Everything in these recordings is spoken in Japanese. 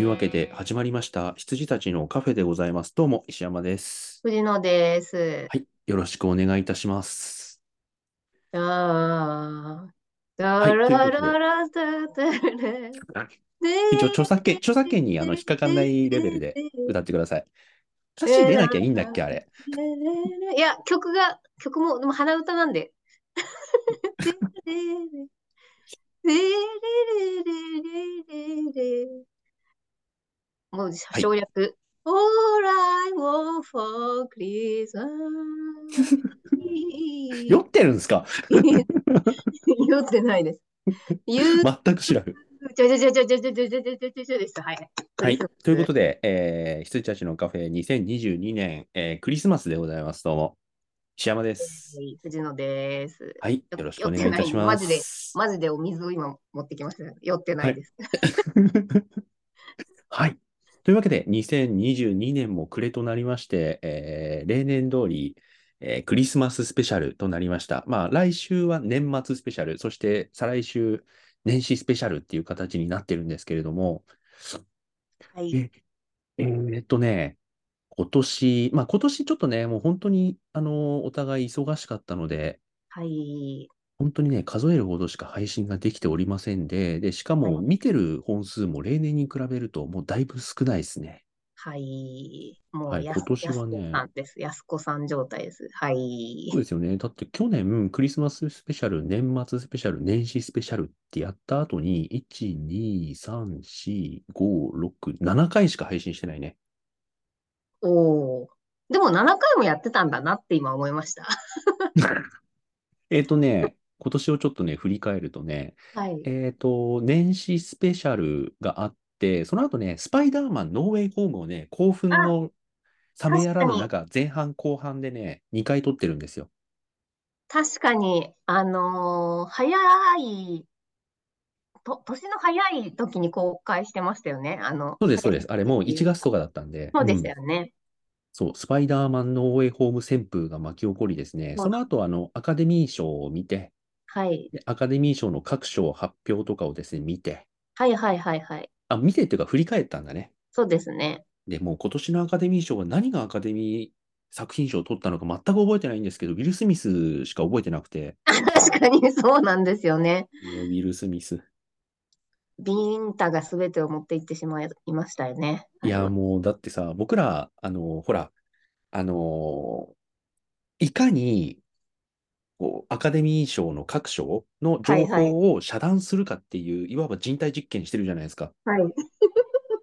というわけで始まりました羊たちのカフェでございます。どうも石山です。藤野です。はい、よろしくお願いいたします。あだららら一応著作権、著作権にあの引っかかんないレベルで歌ってください。歌詞出なきゃいいんだっけ、あれ。いや、曲が、曲も、でも鼻歌なんで。もう省略。All I want for Christmas 酔ってるんですか？酔ってないです。全く知らん。ちょちょちょちょちょちょちょちょちょちょです。はい。はい。ということで、えー、羊たちのカフェ2022年、えークリスマスでございます。どうも。石山です。はい藤野です。はい。よろしくお願いいたします。マジでマジでお水を今持ってきました。酔ってないです。はい。というわけで、2022年も暮れとなりまして、えー例年通り、えークリスマススペシャルとなりました。まあ、来週は年末スペシャル、そして再来週、年始スペシャルっていう形になってるんですけれども、はい。ええーっとね、今年、まあ今年ちょっとね、もう本当に、あの、お互い忙しかったので、はい。本当にね、数えるほどしか配信ができておりませんで、で、しかはいも見てる本数も例年に比べるともうだいぶ少ないですね。はい。もはいうやす、今年はねやすこさんです。やすこさん状態です。はいそう。ですよね。だって去年、クリスマススペシャル、年末スペシャル、年始スペシャルってやった後に、1、2、3、4、5、6、7回しか配信してないね。おお。でも7回もやってたんだなって今思いました。えっとね、今年をちょっとね、振り返るとね、はい。えっと、年始スペシャルがあって、その後ね、スパイダーマンノーウェイホームをね、興奮の冷めやらぬ中、前半後半でね、2回撮ってるんですよ。確かに、あのー早い、と、年の早い時に公開してましたよね。あの、そうです、そうです。あれもう1月とかだったんで。そうですんよね。そう、スパイダーマンノーウェイホーム旋風が巻き起こりですね、その後あのアカデミー賞を見て、はい。でアカデミー賞の各賞発表とかをですね、見て、はいはいはいはい。あ、見てっていうか振り返ったんだね。そうですね。で、もう今年のアカデミー賞が何がアカデミー作品賞を取ったのか全く覚えてないんですけど、ウィル・スミスしか覚えてなくて、確かにそうなんですよね。ウィル・スミス。ビンタが全てを持っていってしまいましたよね。いや、もうだってさ、僕ら、あの、ほら、あの、いかに、こう、アカデミー賞の各賞の情はいはい報を遮断するかっていう、いわば人体実験してるじゃないですか。はい。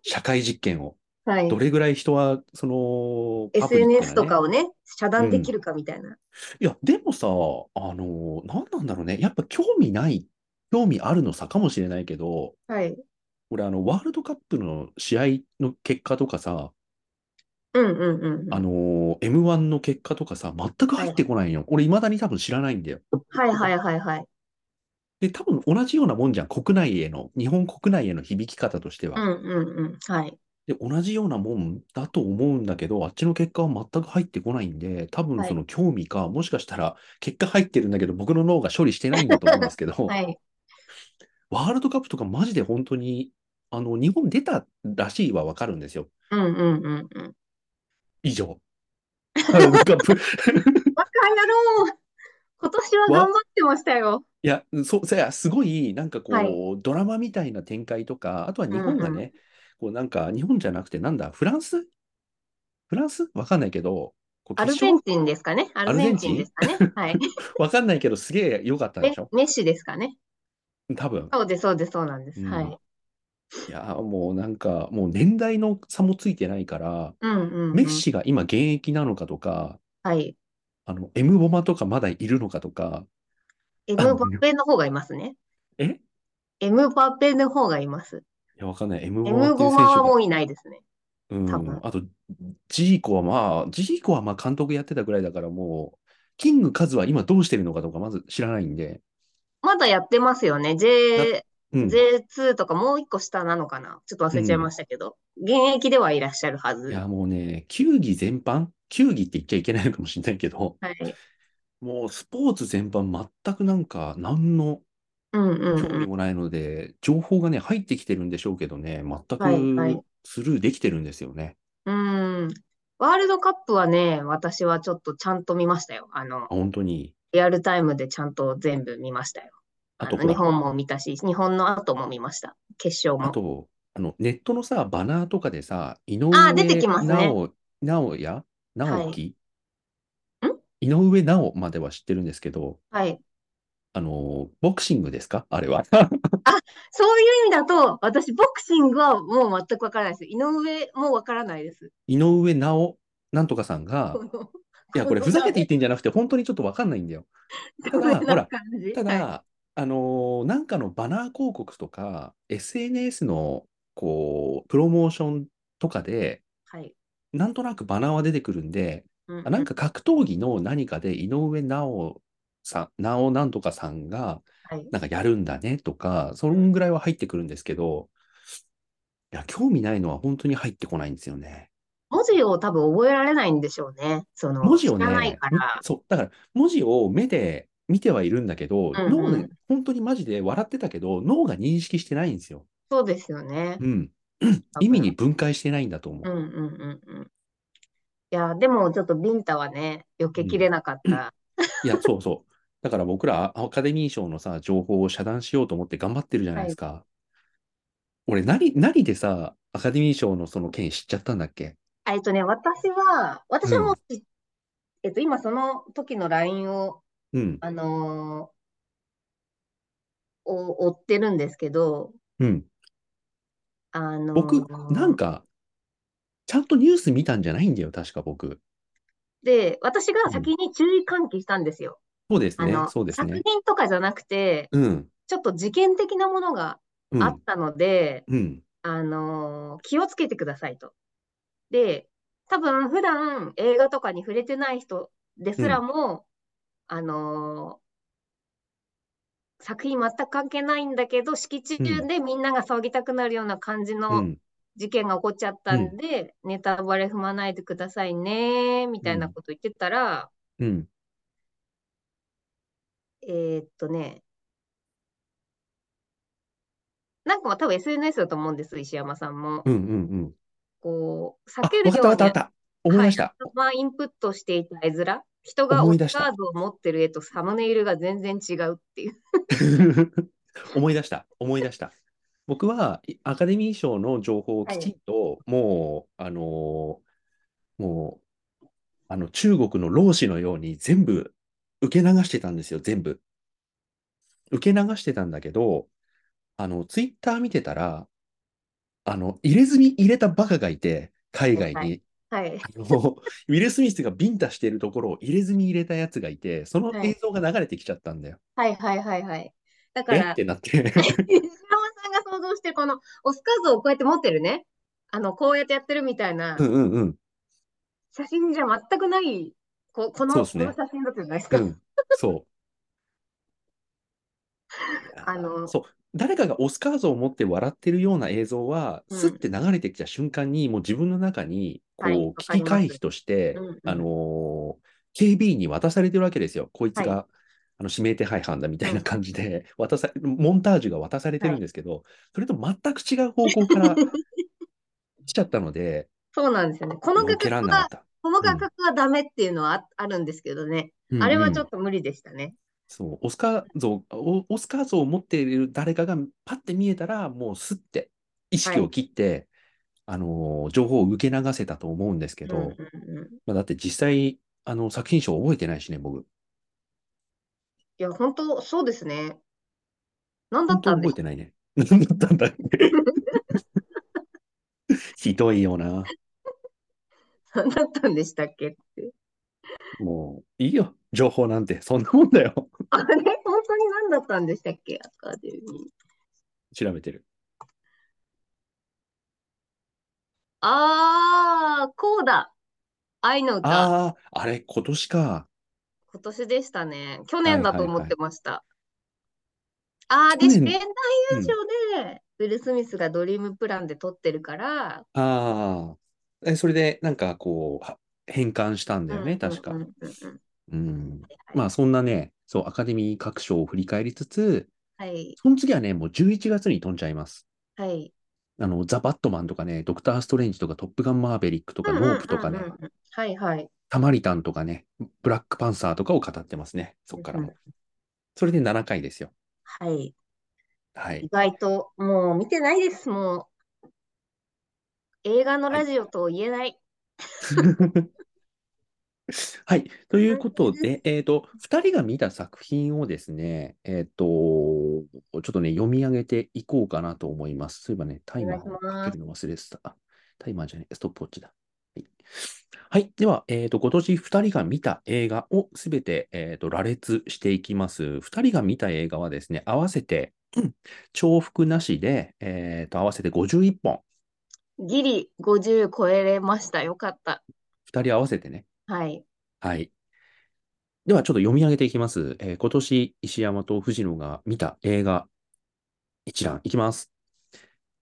社会実験を。はい。どれぐらい人は、その、パブリック SNS とかをね、遮断できるかみたいな。いや、でもさ、あの、なんなんだろうね。やっぱ興味ない、興味あるの差かもしれないけど、はい。俺、あの、ワールドカップの試合の結果とかさ、うんうんうんうん。あの、M1 の結果とかさ、全く入ってこないよ。俺、未だに多分知らないんだよ。はいはいはいはい。で、多分同じようなもんじゃん。国内への、日本国内への響き方としては。うんうんうん。はい。で、同じようなもんだと思うんだけど、あっちの結果は全く入ってこないんで、多分はいその興味か、もしかしたら結果入ってるんだけど、僕の脳が処理してないんだと思うんですけど、はい。ワールドカップとかマジで本当に、あの、日本出たらしいはわかるんですよ。うんうんうんうん。以上。ワールドカップ。バカ野郎今年は頑張ってましたよ。いや、そう、そや、すごい、なんかこう、はいドラマみたいな展開とか、あとは日本がね、こうなんか、日本じゃなくて、なんだ、フランス？フランス？わかんないけど、こうアルゼンチンですかね。アルゼンチンですかね。はい。わかんないけど、すげえ良かったでメしょ？メッシですかね。多分。そうです、そうです、そうなんです。うんはい。いや、もうなんか、もう年代の差もついてないから、うんうんうん。メッシが今現役なのかとか、はい。あの、エムボマとかまだいるのかとか、エムバペの方がいますね。え？エムバペの方がいます。いや、わかんない。エムボエマっていうムボマは選手が、もういないですね。うんあと、ジーコはまあ、ジーコはまあ監督やってたぐらいだからもう、キングカズは今どうしてるのかとかまず知らないんで、まだやってますよね。J、うん。J2 とかもう一個下なのかな？ちょっと忘れちゃいましたけど。現役ではいらっしゃるはいず。や、もうね、球技全般、球技って言っちゃいけないのかもしれないけど、はい。もうスポーツ全般全くなんか、何のうんうん興うん。味もないので、情報がね、入ってきてるんでしょうけどね、全はいはいくスルーできてるんですよね。うん。ワールドカップはね、私はちょっとちゃんと見ましたよ。あのあ、、本当に？リアルタイムでちゃんと全部見ましたよ。あと日本も見たし、日本の後も見ました。決勝も。あと、あの、ネットのさ、バナーとかでさ、井上あー出てきますね直、直哉直樹、ん？井上直までは知ってるんですけど、はい。あの、ボクシングですか？あれは。そういう意味だと、私、ボクシングはもう全くわからないです。井上もわからないです。井上直なんとかさんが いや、これふざけて言ってんじゃなくて、本当にちょっとわかんないんだよ。ただ、ほら、たただ、あのーなんかのバナー広告とか、SNS の、こう、プロモーションとかで、はい。なんとなくバナーは出てくるんで、うんあなんか格闘技の何かで井上直さん、直なんとかさんが、はい。なんかやるんだねとか、そんぐらいは入ってくるんですけど、いや、興味ないのは本当に入ってこないんですよね。文字を多分覚えられないんでしょうね。その、文字を知らないね、から。そう、だから文字を目で見てはいるんだけど、うんうん脳で、本当にマジで笑ってたけど、脳が認識してないんですよ。そうですよね。うん。意味に分解してないんだと思う。うんうんうんうん。いや、でもちょっとビンタはね、避けきれなかった。いや、そうそう。だから僕らアカデミー賞のさ、情報を遮断しようと思って頑張ってるじゃないですか。俺、何、何でさ、アカデミー賞のその件知っちゃったんだっけ？えっとね、私は、私はもうし、えっと、今その時の LINE を、うん、あのーを追ってるんですけど、うん。あのー僕、なんか、ちゃんとニュース見たんじゃないんだよ、確か僕。で、私が先に注意喚起したんですよ。そうですねあの、、そうですね。作品とかじゃなくて、うん、ちょっと事件的なものがうん、あったので、うん、あのー気をつけてくださいと。で、多分普段映画とかに触れてない人ですらも、あのー作品全く関係ないんだけど、敷地中でみんなが騒ぎたくなるような感じうのん、事件が起こっちゃったんで、ネタバレ踏まないでくださいね、みたいなこと言ってたら、うん、えーっとね、なんか多分 SNS だと思うんです、石山さんも。うん、うん、うん。こう、避あ、けるようにわかったわかった。思い出した。はい、まあ、インプットしていた絵面、人がカードを持ってる絵とサムネイルが全然違うっていう。思い出した、思い出した。僕はイアカデミー賞の情報をきちんと、もう、あのーもう、あの、中国の老子のように全部受け流してたんですよ、全部。受け流してたんだけど、あの、ツイッター見てたら、あの、入れ墨入れたバカがいて、海外はに。はい。あのウィル・スミスがビンタしてるところを入れ墨入れたやつがいて、そのはい映像が流れてきちゃったんだよ。はいはいはいはい。だからえ？っ、てなって。石山さんが想像してるこのオスカードをこうやって持ってるね。あの、こうやってやってるみたいなうんうんうん。写真じゃ全くない、ここの、ねこの写真だったじゃないですか。うん、そう。あのそう。誰かがオスカー像を持って笑ってるような映像は、うんスッて流れてきた瞬間に、もう自分の中に、こう、はいわ危機回避として、うんうんあのー警備員に渡されてるわけですよ。こいつが、はあの指名手配犯だみたいな感じで、渡さ、モンタージュが渡されてるんですけど、それと全く違う方向から来ちゃったので、そうなんですよね。この画角は。この画角はダメっていうのはああるんですけどね。うんあれはちょうんっと無理でしたね。そう、オスカー像、おオスカー像を持っている誰かがパッて見えたら、もうスッて意識を切って、あのー情報を受け流せたと思うんですけど、うんうんうんまあ、だって実際、あの作品賞覚えてないしね、僕。いや、本当そうですね。何だったんでしょ覚えてないね。何だったんだっけ？ひどいよな。う何だったんでしたっけ？もう、いいよ。情報なんて。そんなもんだよ。あれ？本当に何だったんでしたっけ？アカデミー。調べてる。あー、こうだ。愛の歌。ああ、あれ、今年か。今年でしたね。去年だと思ってました。あー、去年で、年代優勝で、ウィル・スミスがドリームプランで撮ってるから、ああ。え、それで、なんかこう、は変換したんだよね、うん確かうん。まあ、そんなね、そう、アカデミー各賞を振り返りつつ、はい。その次はね、もう11月に飛んじゃいます。はい。あの、ザ・バットマンとかね、ドクター・ストレンジとか、トップガン・マーベリックとか、うんうんうんうんノープとかね、はいはい。タマリタンとかね、ブラックパンサーとかを語ってますね。そっからも。それで7回ですよ。はい。意はい。外と、もう見てないです、もう。映画のラジオと言えない。はい。ということで、えっと、2人が見た作品をですね、えっと、ちょっとね、読み上げていこうかなと思います。そういえばね、タイマーをかけるの忘れてた。あタイマーじゃない、ストップウォッチだ。はい。はい。では、えっと、今年2人が見た映画をすべて、えっと、羅列していきます。2人が見た映画はですね、合わせて、うん重複なしで、えっと、合わせて51本。ギリ50超えれました。よかった。2人合わせてね。はい。はい。では、ちょっと読み上げていきます。えー今年、石山と藤野が見た映画一覧いきます。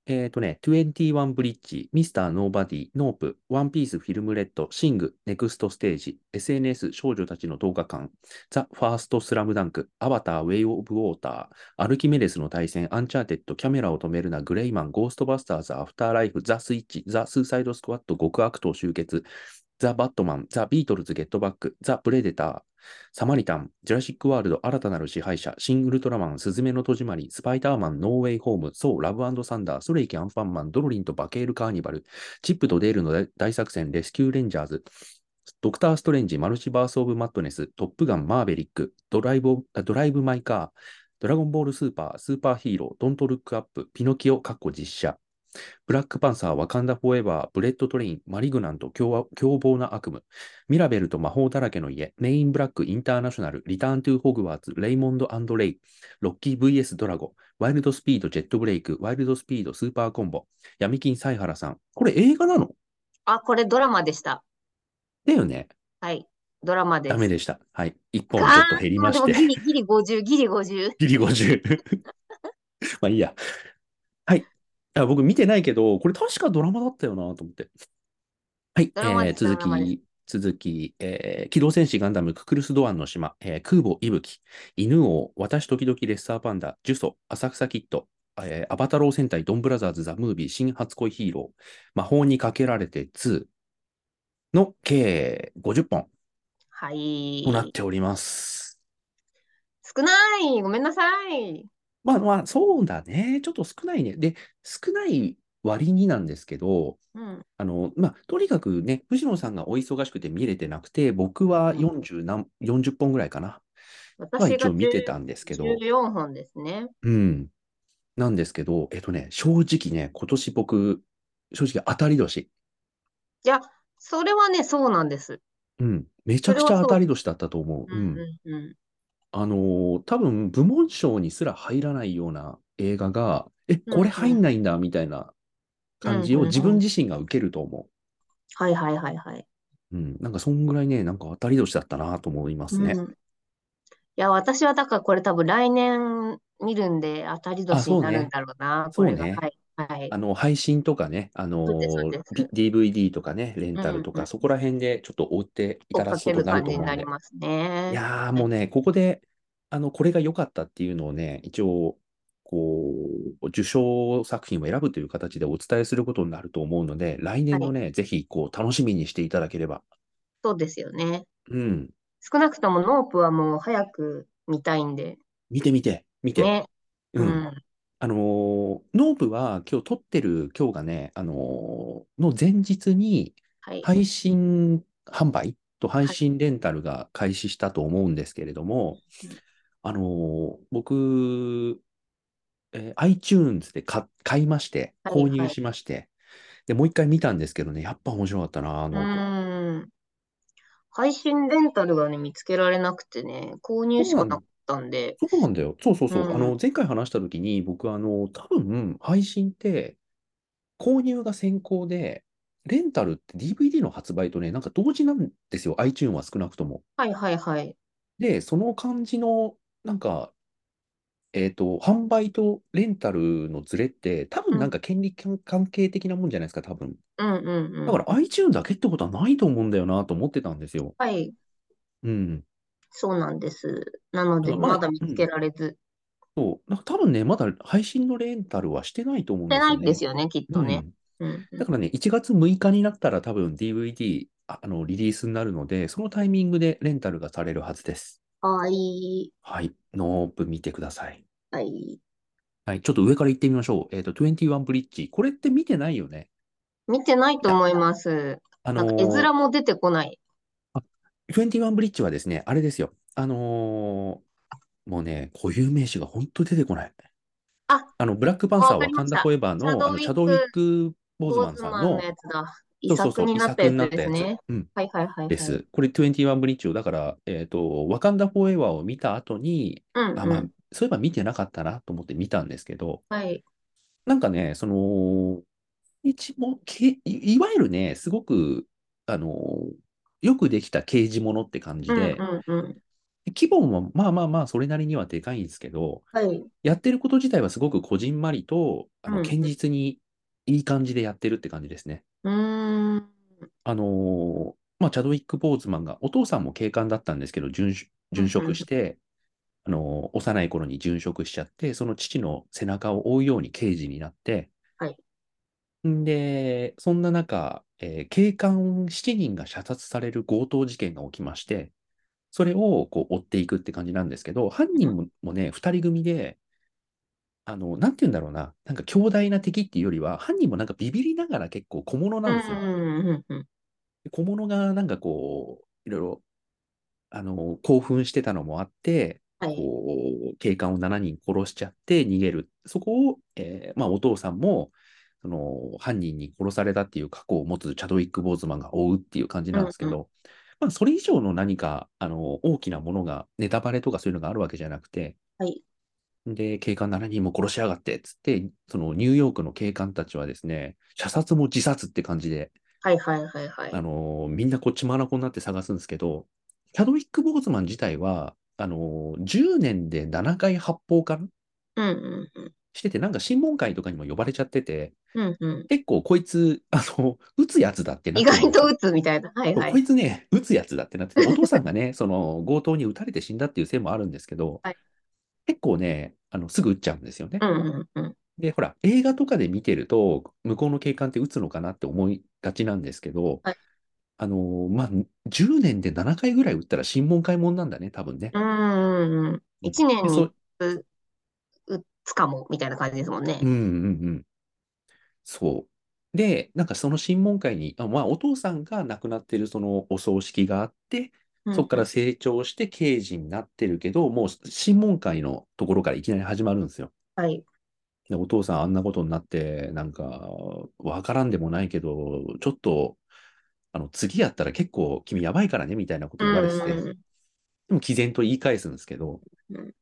えっ、とね、21ブリッジ、ミスターノーバディ、ノープ、ワンピースフィルムレッド、シング、ネクストステージ、SNS 少女たちの10日間、ザ・ファーストスラムダンク、アバター、ウェイ・オブ・ウォーター、アルキメデスの大戦、アンチャーテッド、キャメラを止めるな、グレイマン、ゴーストバスターズ、アフターライフ、ザ・スイッチ、ザ・スーサイド・スクワット、極悪党集結、ザ・バットマン、ザ・ビートルズ・ゲットバック、ザ・プレデター、サマリタン、ジュラシック・ワールド、新たなる支配者、シン・ウルトラマン、すずめの戸締まり、スパイダーマン、ノーウェイ・ホーム、ソー、ラブアンドサンダー、それいけ・アンパンマン、ドロリンとバケ～るカーニバル、チップとデールの大作戦、レスキュー・レンジャーズ、ドクター・ストレンジ、マルチバース・オブ・マッドネス、トップガン、マーベリック、ドライブ、ドライブ・マイ・カー、ドラゴンボール・スーパー、スーパーヒーロー、ドント・ルック・アップ、ピノキオ、カッコ実写、ブラックパンサー、ワカンダ・フォーエバー、ブレッド・トレイン、マリグナント、凶狂暴な悪夢、ミラベルと魔法だらけの家、メン・イン・ブラック・インターナショナル、リターン・トゥ・ホグワーツ、レイモンド&レイ、ロッキー VS ドラゴ、ワイルド・スピード、ジェットブレイク、ワイルド・スピード、スーパーコンボ、闇金・サイハラさん。これ映画なの？あ、これドラマでした。だよね。はい。ドラマです。ダメでした。はい。1本ちょっと減りましあーでもギて。リギリ50、ギリ50。ギリ50。まあいいや。はい。あ僕見てないけど、これ確かドラマだったよなと思って。はい。ドラマですえー続ドラマでき、続き、えー機動戦士ガンダムククルス・ドアンの島、えー空母息吹、犬王、私時々レッサーパンダ、呪詛、浅草キッド、えーアバタロー戦隊ドンブラザーズ・ザ・ムービー、新初恋ヒーロー、魔法にかけられて2の計50本はい。となっております。少ない。ごめんなさい。まあまあ、そうだね。ちょっと少ないね。で、少ない割になんですけど、うん。あの、まあ、とにかくね、藤野さんがお忙しくて見れてなくて、僕はうん40何、40本ぐらいかな。は私が一応見てたんですけど、14本ですね。うん。なんですけど、えっとね、正直ね、今年僕、正直当たり年。いや、それはね、そうなんです。うん。めちゃくちゃ当たり年だったと思う。ううんん。うんうん。あのー多分部門賞にすら入らないような映画が、え、これ入んないんだみたいな感じを自分自身が受けると思はいはいはいはい。う。うん。なんかそんぐらいね、なんか当たり年だったなと思いますね。うん。いや、私はだからこれ多分来年見るんで当たり年になるんだろうな、これが。そうねはい。はいあ。の、配信とかね、あの DVD とかね、レンタルとか、うんうんそこら辺でちょっと追っていただくことになると思うんで。ね。いやーもうね、ここで、あの、これが良かったっていうのをね、一応、こう、受賞作品を選ぶという形でお伝えすることになると思うので、来年のね、ぜひ、こう、楽しみにしていただければ。そうですよね。うん。少なくともノープはもう早く見たいんで。見て見て、見て。ね。う。うんん。あのーノーブは今日撮ってる今日がね、あのーの前日にはい。配信販売と配信レンタルが開始したと思うんですけれども、うんあのー僕、えー iTunes で買買いまして、はい購入しまして、で、もう一回見たんですけどね、やっぱ面白かったな、うノーブ。ーん。配信レンタルがね、見つけられなくてね、購入しかなかったんで。そうなんだよ。そうそうそう。うんあの、前回話したときに、僕、あの、多分、配信って、購入が先行で、レンタルって DVD の発売とね、なんか同時なんですよ。iTunes は少なくとも。はいはいはい。で、その感じの、なんか、えっと、販売とレンタルのズレって、多分なんか権利関関係的なもんじゃないですか、多分。うんうんうん。だから iTunes だけってことはないと思うんだよなと思ってたんですよ。はい。うん。そうなんです。なので、まだ見つけられず。そう、なんか多分ね、まだ配信のレンタルはしてないと思うんしてないですよね。ですよね、きっとね。うん。だからね、1月6日になったら多分 DVD、ああの、リリースになるので、そのタイミングでレンタルがされるはずです。はい。はい。ノープ見てください。はい。はい。ちょっと上から行ってみましょう。えっ、と、21ブリッジ。これって見てないよね。見てないと思います。あのなんか絵ー面も出てこない。21ブリッジはですね、あれですよ。あのーもうね、固有名詞が本当出てこない。あ、あの、ブラックパンサー、ワカンわかりましたダフォエバーの、あの、チチャドウィック・ボーズボマンさんのそうそうそう、遺作になったやつ。ですね。うん。はいはいはいはい。です。これ21ブリッジを、だから、えっ、と、ワカンダフォーエバーを見た後に、うんあ、まあうん。、そういえば見てなかったなと思って見たんですけど、はい。なんかね、その、一もけい、いわゆるね、すごく、あの、よくできた刑事ものって感じうんで、うんうん。規模もまあまあまあ、それなりにはでかいんですけど、はい。やってること自体はすごくこじんまりと、あの、うん堅実にいい感じでやってるって感じですね。うーん。あのーまあ、チャドウィック・ボーズマンが、お父さんも警官だったんですけど、殉殉職して、あのー幼い頃に殉職しちゃって、その父の背中を追うように刑事になって、で、そんな中、えー警官7人が射殺される強盗事件が起きまして、それをこう追っていくって感じなんですけど、犯人ももね、2人組で、あの、なんて言うんだろうな、なんか強大な敵っていうよりは、犯人もなんかビビりながら結構小物うなんですよ。小物がなんかこう、いろいろ、あの、興奮してたのもあって、はい。こう、警官を7人殺しちゃって逃げる。そこを、えーまあ、お父さんも、その、犯人に殺されたっていう過去を持つチャドウィック・ボーズマンが追うっていう感じなんですけど、うんまあ、それ以上の何か、あの、大きなものが、ネタバレとかそういうのがあるわけじゃなくて、はい。で、警官7人も殺しやがって、つって、そのニューヨークの警官たちはですね、射殺も自殺って感じで、はいはいはいはい。あのーみんなこっちまなこになって探すんですけど、チャドウィック・ボーズマン自体は、あのー10年で7回発砲かなうんうんうん。してて、なんか審問会とかにも呼ばれちゃってて、うんうん。結構こいつ、あの、撃つやつだってなっ意てるんですよ外と打つみたいな。はいそうこはい。いつね、撃つやつだってなってて、お父さんがね、その強盗に撃たれて死んだっていうせいもあるんですけど、はい結構ね、あのすぐ撃っちゃうんですよね。うんうんうん。で、ほら、映画とかで見てると、向こうの警官って撃つのかなって思いがちなんですけど、はいあのーまあ、10年で7回ぐらい撃ったら審問会もんなんだね、多分ね。うんうんうん。一年でそに打つかも、みたいな感じですもんねうん。うんうん。そう。で、なんかその審問会に、あまあ、お父さんが亡くなってるそのお葬式があって、そこから成長して刑事になってるけど、もう審問会のところからいきなり始まるんですよ。はい。でお父さんあんなことになって、なんか、わからんでもないけど、ちょっと、あの、次やったら結構君やばいからね、みたいなこと言われてて、うんでも毅然と言い返すんですけど、うん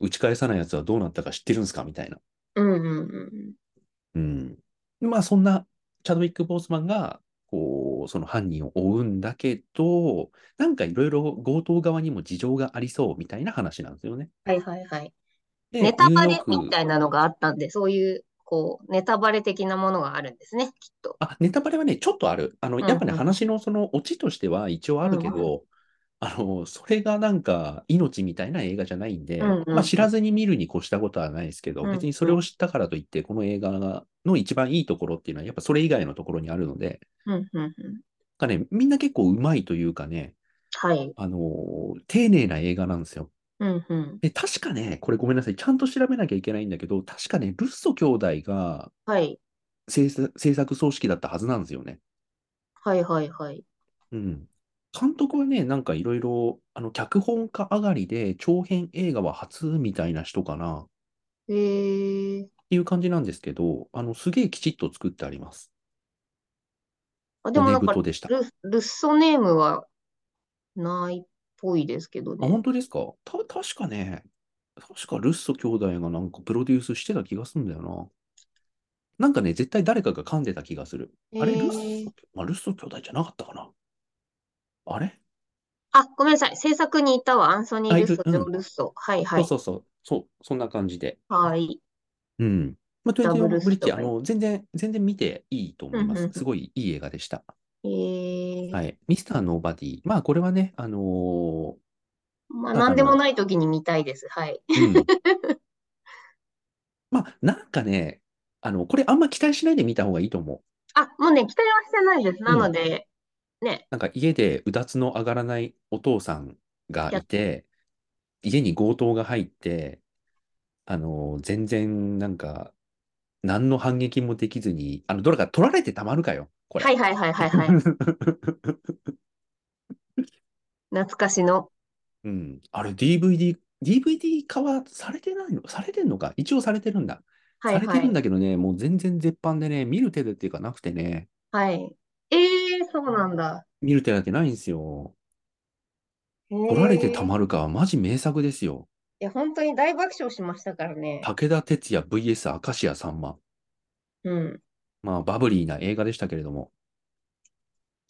打ち返さないやつはどうなったか知ってるんですか？みたいな。うんうんうん。うん。でまあ、そんな、チャドウィック・ボースマンが、こう、その犯人を追うんだけど、なんかいろいろ強盗側にも事情がありそうみたいな話なんですよね。はいはいはい。でネタバレみたいなのがあったんで、そういう、こう、ネタバレ的なものがあるんですね、きっと。あ、ネタバレはね、ちょっとある。あの、うんやっぱね、うん話のそのオチとしては一応あるけど、あの、それがなんか命みたいな映画じゃないんで、うんうんうんまあ知らずに見るに越したことはないですけど、うんうん別にそれを知ったからといって、この映画の一番いいところっていうのは、やっぱそれ以外のところにあるので、うんうんうん。かね、みんな結構うまいというかね、はい。あの、丁寧な映画なんですよ。うんうん。で、確かね、これごめんなさい、ちゃんと調べなきゃいけないんだけど、確かね、ルッソ兄弟がはい。制作制作総指揮だったはずなんですよね。はいはいはい。うん。監督はね、なんかいろいろ、あの、脚本家上がりで長編映画は初みたいな人かな、っへえ。ていう感じなんですけど、あの、すげえきちっと作ってあります。あ、でもなん骨か太でした。ル、ルッソネームはないっぽいですけどあ、ね。本当ですか？た、確かね、確かルッソ兄弟がなんかプロデュースしてた気がするんだよな。なんかね、絶対誰かが噛んでた気がする。あれ、ルッへーソ、まあ、ルッソ兄弟じゃなかったかなあれ？あ、ごめんなさい。制作にいたわ。アンソニー・あいるルッソ、ジョうんン・ルッソ。はいはい。そうそうそう、そう、そんな感じで。はい。うん。まあ、ダブル21ブリッジ、あの、全然、全然見ていいと思いまうんうんうんす。すごいいい映画でした。えー、はい。ミスターノーバディ。まあ、これはね、あのまあ、なんでもない時に見たいです。はい。ーうん。まあ、なんかね、あの、これあんま期待しないで見た方がいいと思う。あ、もうね、期待はしてないです。なうんので、ね、なんか家でうだつの上がらないお父さんがいて、家に強盗が入って、あの、全然なんか、何の反撃もできずに、あの、どれか取られてたまるかよ、これ。はいはいはいはいはい。懐かしの。うん。あれ、DVD、DVD 化はされてないの？されてんのか？一応されてるんだ。されてるんはいはい。だけどね、もう全然絶版でね、見る手でっていうかなくてね、はい。えー、そうなんだ。見る手だけないんですよ。へ取られてたー。まるかはマジ名作ですよ。いや、本当に大爆笑しましたからね。武田鉄矢 VS 明石家さんま。うん。まあ、バブリーな映画でしたけれども。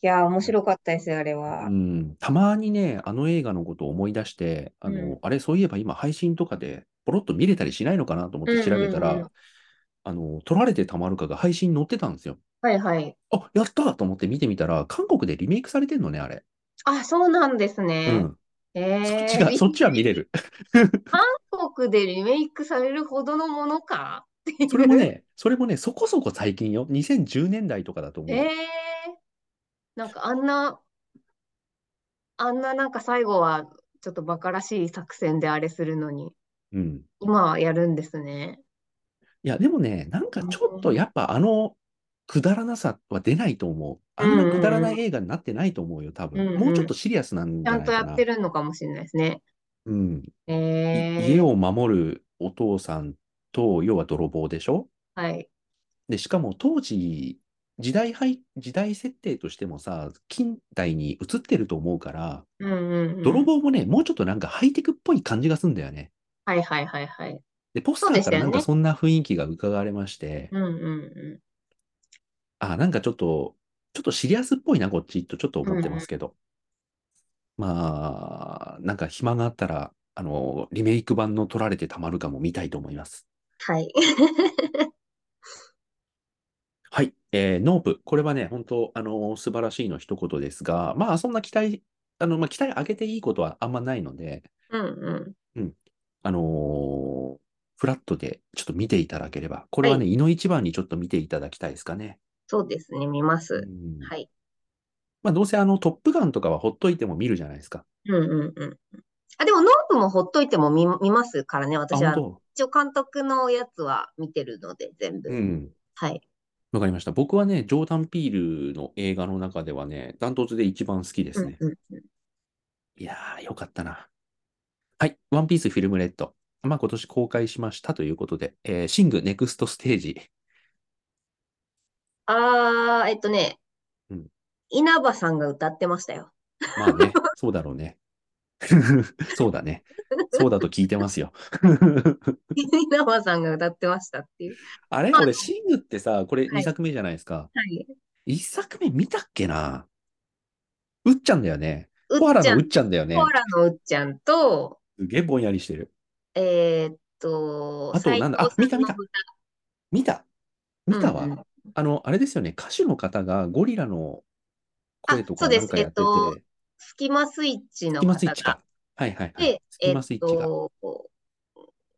いや、面白かったですよ、あれうは。ん、たまにね、あの映画のことを思い出して、あうの、ん。あれ、そういえば今配信とかでポロッと見れたりしないのかなと思ってうんうんう調べたら、ん。あの、取られてたまるかが配信に載ってたんですよ。はいはい。あ、やったと思って見てみたら、韓国でリメイクされてんのね、あれ。あ、そうなんですうね。ん。そっえー、ちが、リそっちは見れる。韓国でリメイクされるほどのものか？って。それもね、それもね、そこそこ最近よ。2010年代とかだと思うえー、よ。なんかあんな、あんななんか最後はちょっとバカらしい作戦であれするのに、うん。今はやるんですね。いや、でもね、なんかうちょっとんやっぱあのくだらなさは出ないと思う。あうんんなくだらうなんい映画になってないと思うよ、多う分。んうん。もうちょっとシリアスなんちゃんとやじゃないかな。ってるのかもしれないですね。うん。いえー、家を守るお父さんと、要は泥棒でしょ？はい。で、しかも当時、時代背、時代設定としてもさ、近代に移ってると思うから、うんうんうん。泥棒もね、もうちょっとなんかハイテクっぽい感じがするんだよね。はいはいはいはい。で、ポスターからなんか。そんな雰囲気が伺われまして、うんうんあ、なんかちょっと、ちょっとシリアスっぽいな、こっちとちょっとうん。うんうん。思ってますけど。まあ、なんか暇があったら、あの、リメイク版の撮られてたまるかも見たいと思います。はい。はい。えーノープ。これはね、本当あの、素晴らしいの一言ですが、まあ、そんな期待、あの、まあ、期待上げていいことはあんまないので、うんうん。うん。あのーフラットでちょっと見ていただければ、これは。はいね、いの一番にちょっと見ていただきたいですかね。そうですね。見まうす。ん。はい。まあ、どうせあの、トップガンとかはほっといても見るじゃないですか。うんうんうん。あ、でも、ノープもほっといても見、見ますからね。あ、私は、一応監督のやつは見てるので、全部。うん。はい。わかりました。僕はね、ジョーダン・ピールの映画の中ではね、ダントツで一番好きですね。うんうんうん。いやー、よかったな。はい。ワンピースフィルムレッド。まあ、今年公開しましたということで、えーシングネクストステージ。あー、えっとね、うん。稲葉さんが歌ってましたよ。まあね、そうだろうね。そうだね。そうだと聞いてますよ。稲葉さんが歌ってましたっていう。あれ？まあ、俺、シングってさ、これ2はい。作目じゃないですか。はい。1作目見たっけな？うっちゃんだよね。コアラのうっちゃんだよコね。アラのうっちゃんと、すげえぼんやりしてる。えーっと、あと、なんだ、あ、見た見た。見た。うん見たわ。うん。あの、あれですよね。歌手の方がゴリラの声あ、とそうです。えっかなんかやってと、て、スキマスイッチのスキマスイッ方が。チか。はいはいはい。で、スキえっマスイッチが。と、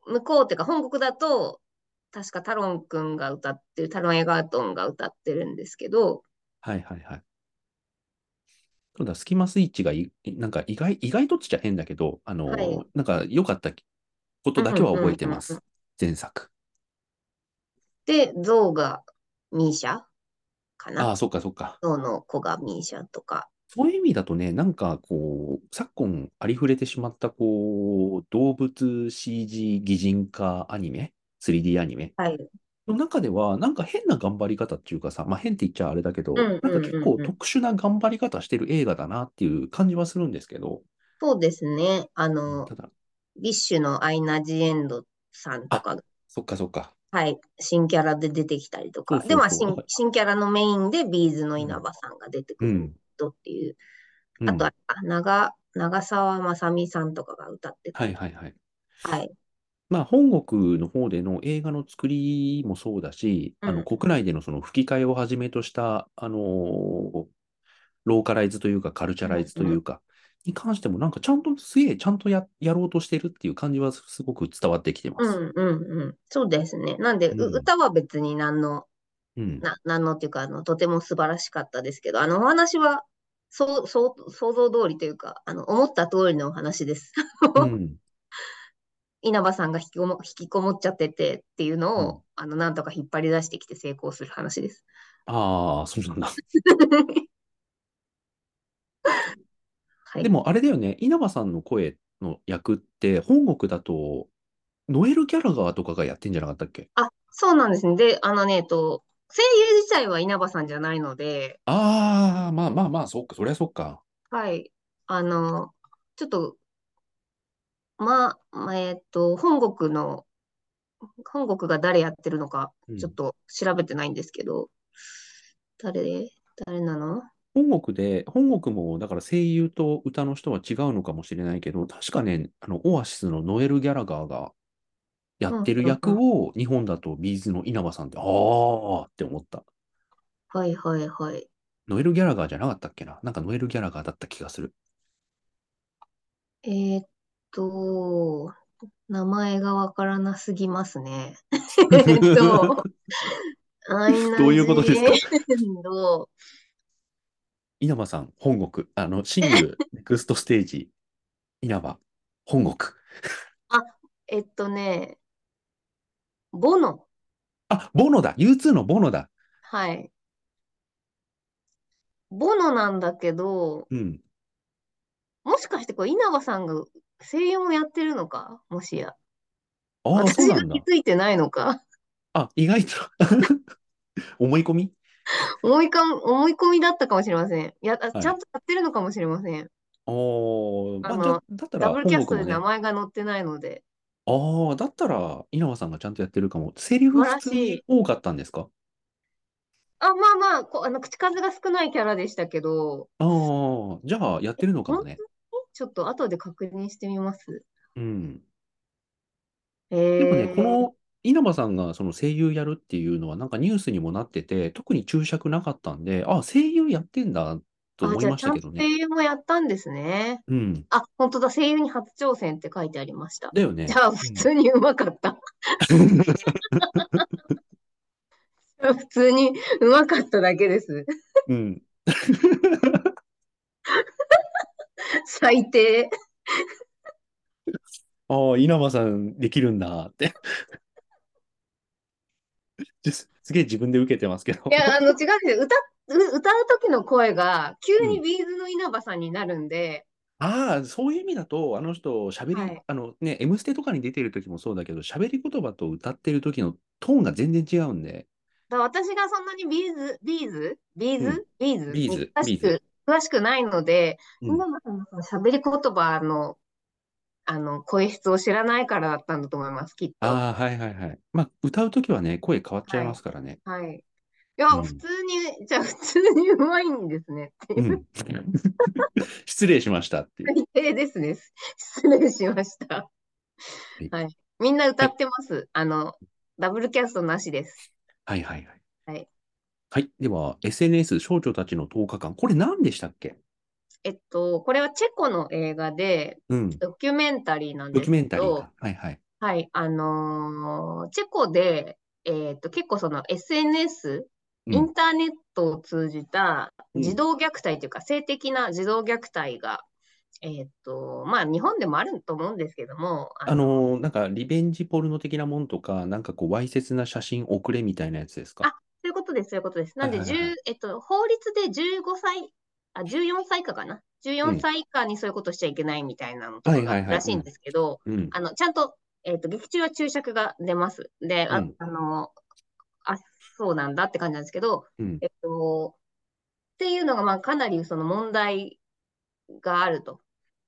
向こうっていうか、本国だと、確かタロンくんが歌ってる、タロン・エガートンが歌ってるんですけど、はいはいはい。そうだ、スキマスイッチがい、なんか意外、意外とっちゃ変だけど、あはい。の、なんか良かったことだけは覚えてます。前作。で、ゾウがミーシャ？かな？ああ、そっかそっか。ゾウの子がミーシャとか。そういう意味だとね、なんかこう、昨今ありふれてしまった、こう、動物 CG 擬人化アニメ、3D アニメ？はい。の中では、なんか変な頑張り方っていうかさ、まあ変って言っちゃあれだけど、うんなんか結構うんうんうん。特殊な頑張り方してる映画だなっていう感じはするんですけど、そうですね。あうんの、ただ、 BiSH のアイナ・ジ・エンドさんとあ、かが、そっかそっか。はい、新キャラで出てきたりとそうか。で、まあ、そうそう。だ新、新キャラのメインで B'z のうん、稲葉さんが出てうくるっていう。うん。あとは、あ長、長澤まさみさんとかが歌ってたり。はいはいはい。はい。まあ、本国の方での映画の作りもそうだし、あの、うん。国内でのその吹き替えをはじめとした、あのーローカライズというか、カルチャうライズとん。いうか、に関しても、なんかちゃんとすげえ、ちゃんとややろうとしてるっていう感じはすごく伝わってきてます。うんうんうん。そうですね。なんで、ううん歌は別に何の、うん。な、何のっていうか、あの、とても素晴らしかったですけど、あの、お話は、そう、そう、想像通りというか、あの、思った通りのお話です。うん。稲葉さんが引きこも、引きこもっちゃっててっていうのを、うんあの、なんとか引っ張り出してきて成功する話です。ああ、そうなんだ。はい。でもあれだよね、稲葉さんの声の役って、本国だと、ノエル・ギャラガーとかがやってんじゃなかったっけ？あ、そうなんですね。で、あのね、えっと、声優自体は稲葉さんじゃないので、ああ、まあまあまあ、そっか、そりゃそっか。はい。あの、ちょっと、まあ、まあえっと、本国の、本国が誰やってるのかうん、ちょっと調べてないんですけど、誰、誰なの？本国で、本国も、だから声優と歌の人は違うのかもしれないけど、確かね、あの、オアシスのノエル・ギャラガーがやってる役を、日本だとビーズの稲葉さんって、ああって思った。はいはいはい。ノエル・ギャラガーじゃなかったっけな？なんかノエル・ギャラガーだった気がする。えーっと、名前がわからなすぎますね。えっと、アイナどういうことですか？ジェンド稲葉さん、本国。あの、シングル、ネクストステージ、稲葉、本国。えっとね、ボノ。あ、ボノだ !U2 のボノだはい。ボノなんだけど、うん。もしかしてこれ稲葉さんが声優もやってるのか？もしや。ああ、そうなんだ気。づいてないのか？あ、意外と 思い込み？思いかん、思い込みだったかもしれません。や、あはいちゃんとやってるのかもしれません。おー、まあ、あのじゃあだったらダブルキャスト。で名前が載ってないので。ああ、だったら稲葉さんがちゃんとやってるかも。セリフ普通に多かったんですか？あ、まあまあ、こあの口数が少ないキャラでしたけど、ああ、じゃあやってるのかもね。ちょっと後で確認してみます。うん。えでもね、ーこの稲葉さんがその声優やるっていうのはなんかニュースにもなってて、特に注釈なかったんで、あ、声優やってんだとあ、思いじゃあちゃんましたけどね。と声優もやったんですね。うん。あ、本当だ、声優に初挑戦って書いてありました。だよね。じゃあ普通にうまかった。普通にうまかっただけです。うん。うん。最低。ああ、稲葉さんできるんだって。で すすげえ自分で受けてますけど。いや、あの、違うんですよ。歌、う歌う時の声が急に B'z の稲葉さんになるんで、ああ、そういう意味だと、あの人、喋り、はい。あのね、M ステとかに出てる時もそうだけど、喋り言葉と歌ってる時のトーンが全然違うんで、だ私がそんなに B'z、B'z？B'z、うん。 B'z？B'z。に詳しく、詳しくないので、うん。稲葉さんのその喋り言葉の、あの、声質を知らないからだったんだと思います、きっと。ああ、はいはいはい。まあ、歌う時はね、声変わっちゃいますからね。はい。いや、うん普通に、じゃあ普通にうまいんですねっていうう。ん。失礼しましたっていう。最低ですね。失礼しました。いはい。みんな歌ってます？あの、ダブルキャストなしです。はいはいはい。はい。はい。では、SNS 少女たちの10日間。これ何でしたっけ？えっと、これはチェコの映画で、うん。ドキュメンタリーなんドキュメですけどンタリーか。、はいはい。はい、あのーチェコで、えっと、結構その SNS、うんインターネットを通じたうん児童虐待というか、性的な児童虐待が、えっと、まあ、日本でもあると思うんですけども、ああのーなんか、リベンジポルノ的なもんとか、なんかこう、わいせつな写真送れみたいなやつですか？あそういうことです、そういうことです。なんで、はいはいはい10えっと、法律で15歳、あ、14歳以下かな？うん14歳以下にそういうことしちゃいけないみたいなのとらしいんですけど、うん。あの、ちゃんと、えっと、劇中は注釈が出ます。で、あ、うんあの、あ、そうなんだって感じなんですけど、うん。えっと、っていうのが、まあ、かなりその問題があると。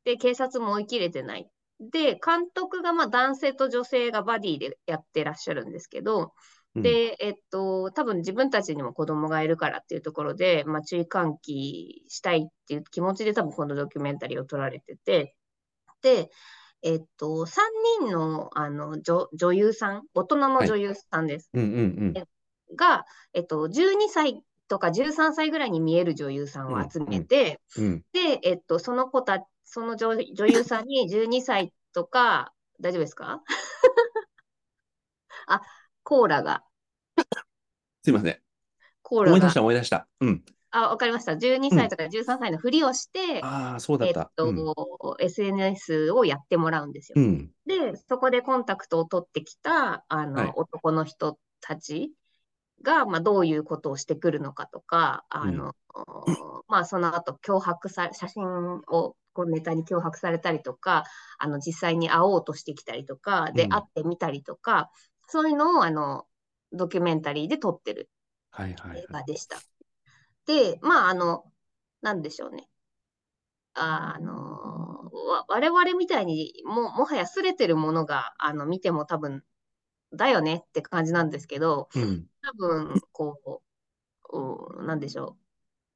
で、警察も追い切れてない。で、監督が、まあ、男性と女性がバディでやってらっしゃるんですけど、うんで、えっと、多分自分たちにも子供がいるからっていうところで、まあ、注意喚起したいっていう気持ちで多分このドキュメンタリーを撮られてて、で、えっと、3人の、あの、女、女優さん、大人の女優さんです。うんうんうん。が、えっと、12歳とか13歳ぐらいに見える女優さんを集めて、うん。で、えっと、その子た、その女女優さんに12歳とか、大丈夫ですか？あ、コーラが、すいません。コーラが思い出した、思い出した。うん。あ、わかりました。12歳とか13歳のふりをして、ああ、そうだえっった。うん。と、SNS をやってもらうんですよ。うん。で、そこでコンタクトを取ってきた、あの、はい男の人たちが、まあ、どういうことをしてくるのかとか、あの、まあ、その後、脅迫さ、写真をこうネタに脅迫されたりとか、あの、実際に会おうとしてきたりとか、で、うん会ってみたりとか、そういうのを、あの、ドキュメンタリーで撮ってるはいはい映はい。画でした。で、まあ、あの、なんでしょうね。あの、わ我々みたいにも、もはや擦れてるものが、あの、見ても多分、だよねって感じなんですけど、うん。多分、こう、うん、なんでしょう。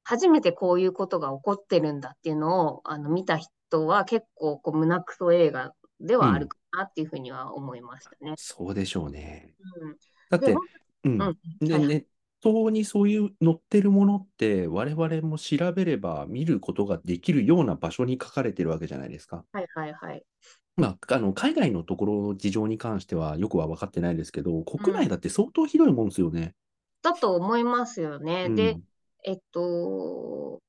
初めてこういうことが起こってるんだっていうのを、あの、見た人は結構、こう、胸クソ映画ではあるかなっていうふうには思いましたね。そうでしょうね。うん。だってうん。うんで、はいネットにそういう載ってるものって、我々も調べれば見ることができるような場所に書かれてるわけじゃないですか。はいはいはい。まあ、あの海外のところの事情に関してはよくは分かってないですけど、国内だって相当ひどいもんですよね。だと思いますよね。うんで、えっと、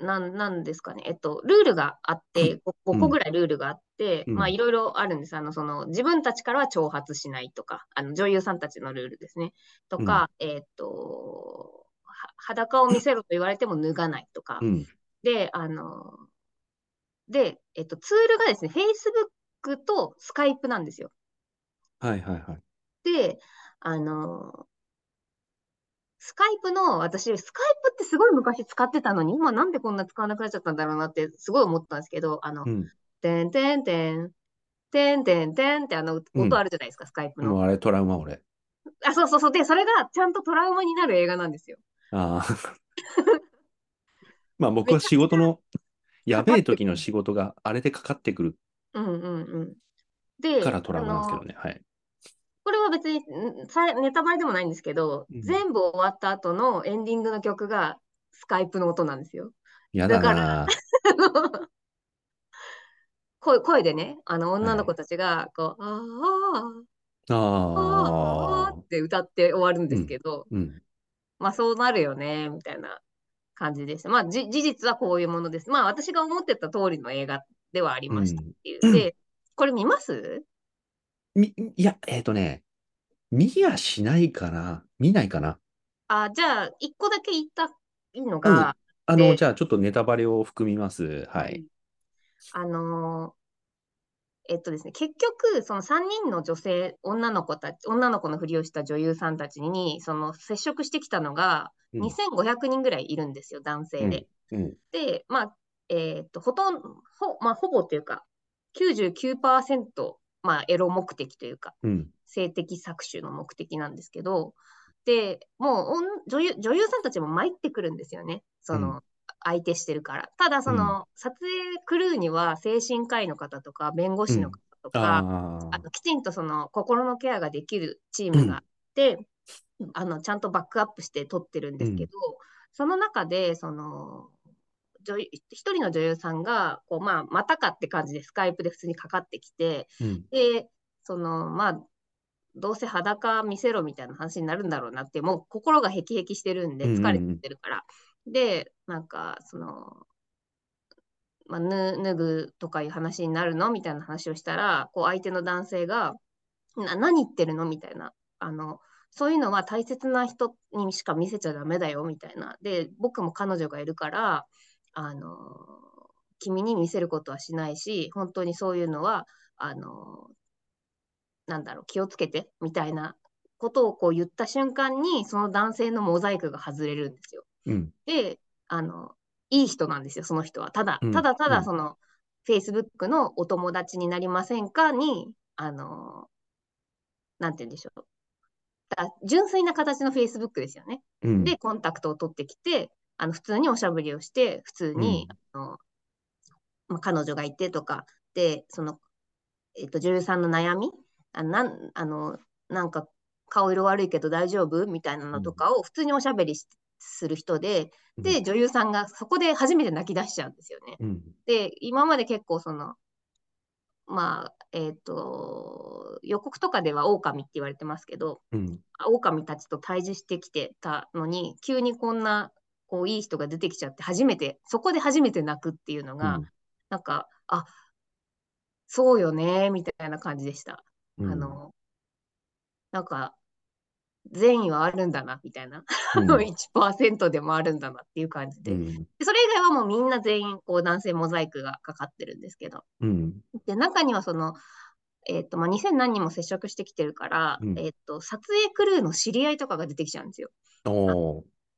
なん、なんですかね。えっと、ルールがあって、5, うん個ぐらいルールがあって、うんまあ、いろいろあるんです。あの、その、自分たちからは挑発しないとか、あの、女優さんたちのルールですね。とか、えっと、は裸を見せろと言われても脱がないとか。うん。で、あの、で、えっと、ツールがですね、Facebook と Skype なんですよ。はいはいはい。で、あの、スカイプの、私、スカイプってすごい昔使ってたのに、今なんでこんな使わなくなっちゃったんだろうなってすごい思ったんですけど、あのう、ん。てんてんてん、てんてんてんってあのうん音あるじゃないですか、スカイプの。もうあれトラウマ俺。あ、そうそうそう。で、それがちゃんとトラウマになる映画なんですよ。ああ。まあ僕は仕事の、やべえ時の仕事があれでかかってくるうんうんうん。で、からトラウマなんですけどね。はい。これは別にネタバレでもないんですけど、うん全部終わった後のエンディングの曲がスカイプの音なんですよ。やだだかな。声声でね、あの女の子たちが、こう、あーあー、あーああっ。て歌って終わるんですけど、うん。まあそうなるよね、みたいな感じでした。まあじ事実はこういうものです。まあ私が思ってた通りの映画ではありましたっていう。うんで、これ見ます？み、いや、えっ、とね、見やしないかな？見ないかな？あ、じゃあ、一個だけ言ったいいのが、あの、でじゃあちょっとネタバレを含みます。はい。あのーえっとですね、結局、その3人の女性、女の子たち、女の子のふりをした女優さんたちに、その接触してきたのが、うん2500人ぐらいいるんですよ、男性で。うん。で、まあ、えっと、ほとんど、ほ、まあ、ほぼっていうか、99%、まあ、エロ目的というか、うん。性的搾取の目的なんですけど、で、もう女優、女優さんたちも参ってくるんですよね。その、う相手してるから。ただ、その、撮影クルーには精神科医の方とか、弁護士の方とか、あきちんとその心のケアができるチームがあって、あのちゃんとバックアップして撮ってるんですけど、その中でその一人の女優さんがこう、まあ、またかって感じでスカイプで普通にかかってきてうん。でそのまあどうせ裸見せろみたいな話になるんだろうなってもう心がヘキヘキしてるんでうんうんうん疲れてるから、でなんかそのまあ、ぬ脱ぐとかいう話になるのみたいな話をしたら、こう相手の男性が、な何言ってるのみたいな。あの、そういうのは大切な人にしか見せちゃダメだよみたいな。で、僕も彼女がいるから、あの、君に見せることはしないし、本当にそういうのは、あの、なんだろう、気をつけてみたいなことをこう言った瞬間に、その男性のモザイクが外れるんですよ。うん。で、あの、いい人なんですよ、その人は。ただうん、ただたうんだその、Facebook のお友達になりませんかに、あの、なんて言うんでしょう。だ純粋な形の Facebook ですよね。うん。で、コンタクトを取ってきて、あの、普通におしゃべりをして、普通に、あの、まあ、彼女がいてとか、で、その、えっと、女優さんの悩み、あなん、あの、なんか、顔色悪いけど大丈夫？みたいなのとかを普通におしゃべりしする人で、うんで、女優さんがそこで初めて泣き出しちゃうんですよね。うん。で、今まで結構その、まあ、えっ、と、予告とかでは狼って言われてますけど、うん。狼たちと対峙してきてたのに、急にこんな、こう、いい人が出てきちゃって、初めて、そこで初めて泣くっていうのが、なんか、あ、そうよね、みたいな感じでした。うんあ、の、なんか、善意はあるんだな、みたいな。うん、1%でもあるんだなっていう感じで。うん。でそれ以外はもうみんな全員、こう、男性モザイクがかかってるんですけど。うん。で、中にはその、えっ、と、まあ、2000何人も接触してきてるから、うんえっ、と、撮影クルーの知り合いとかが出てきちゃうんですよ。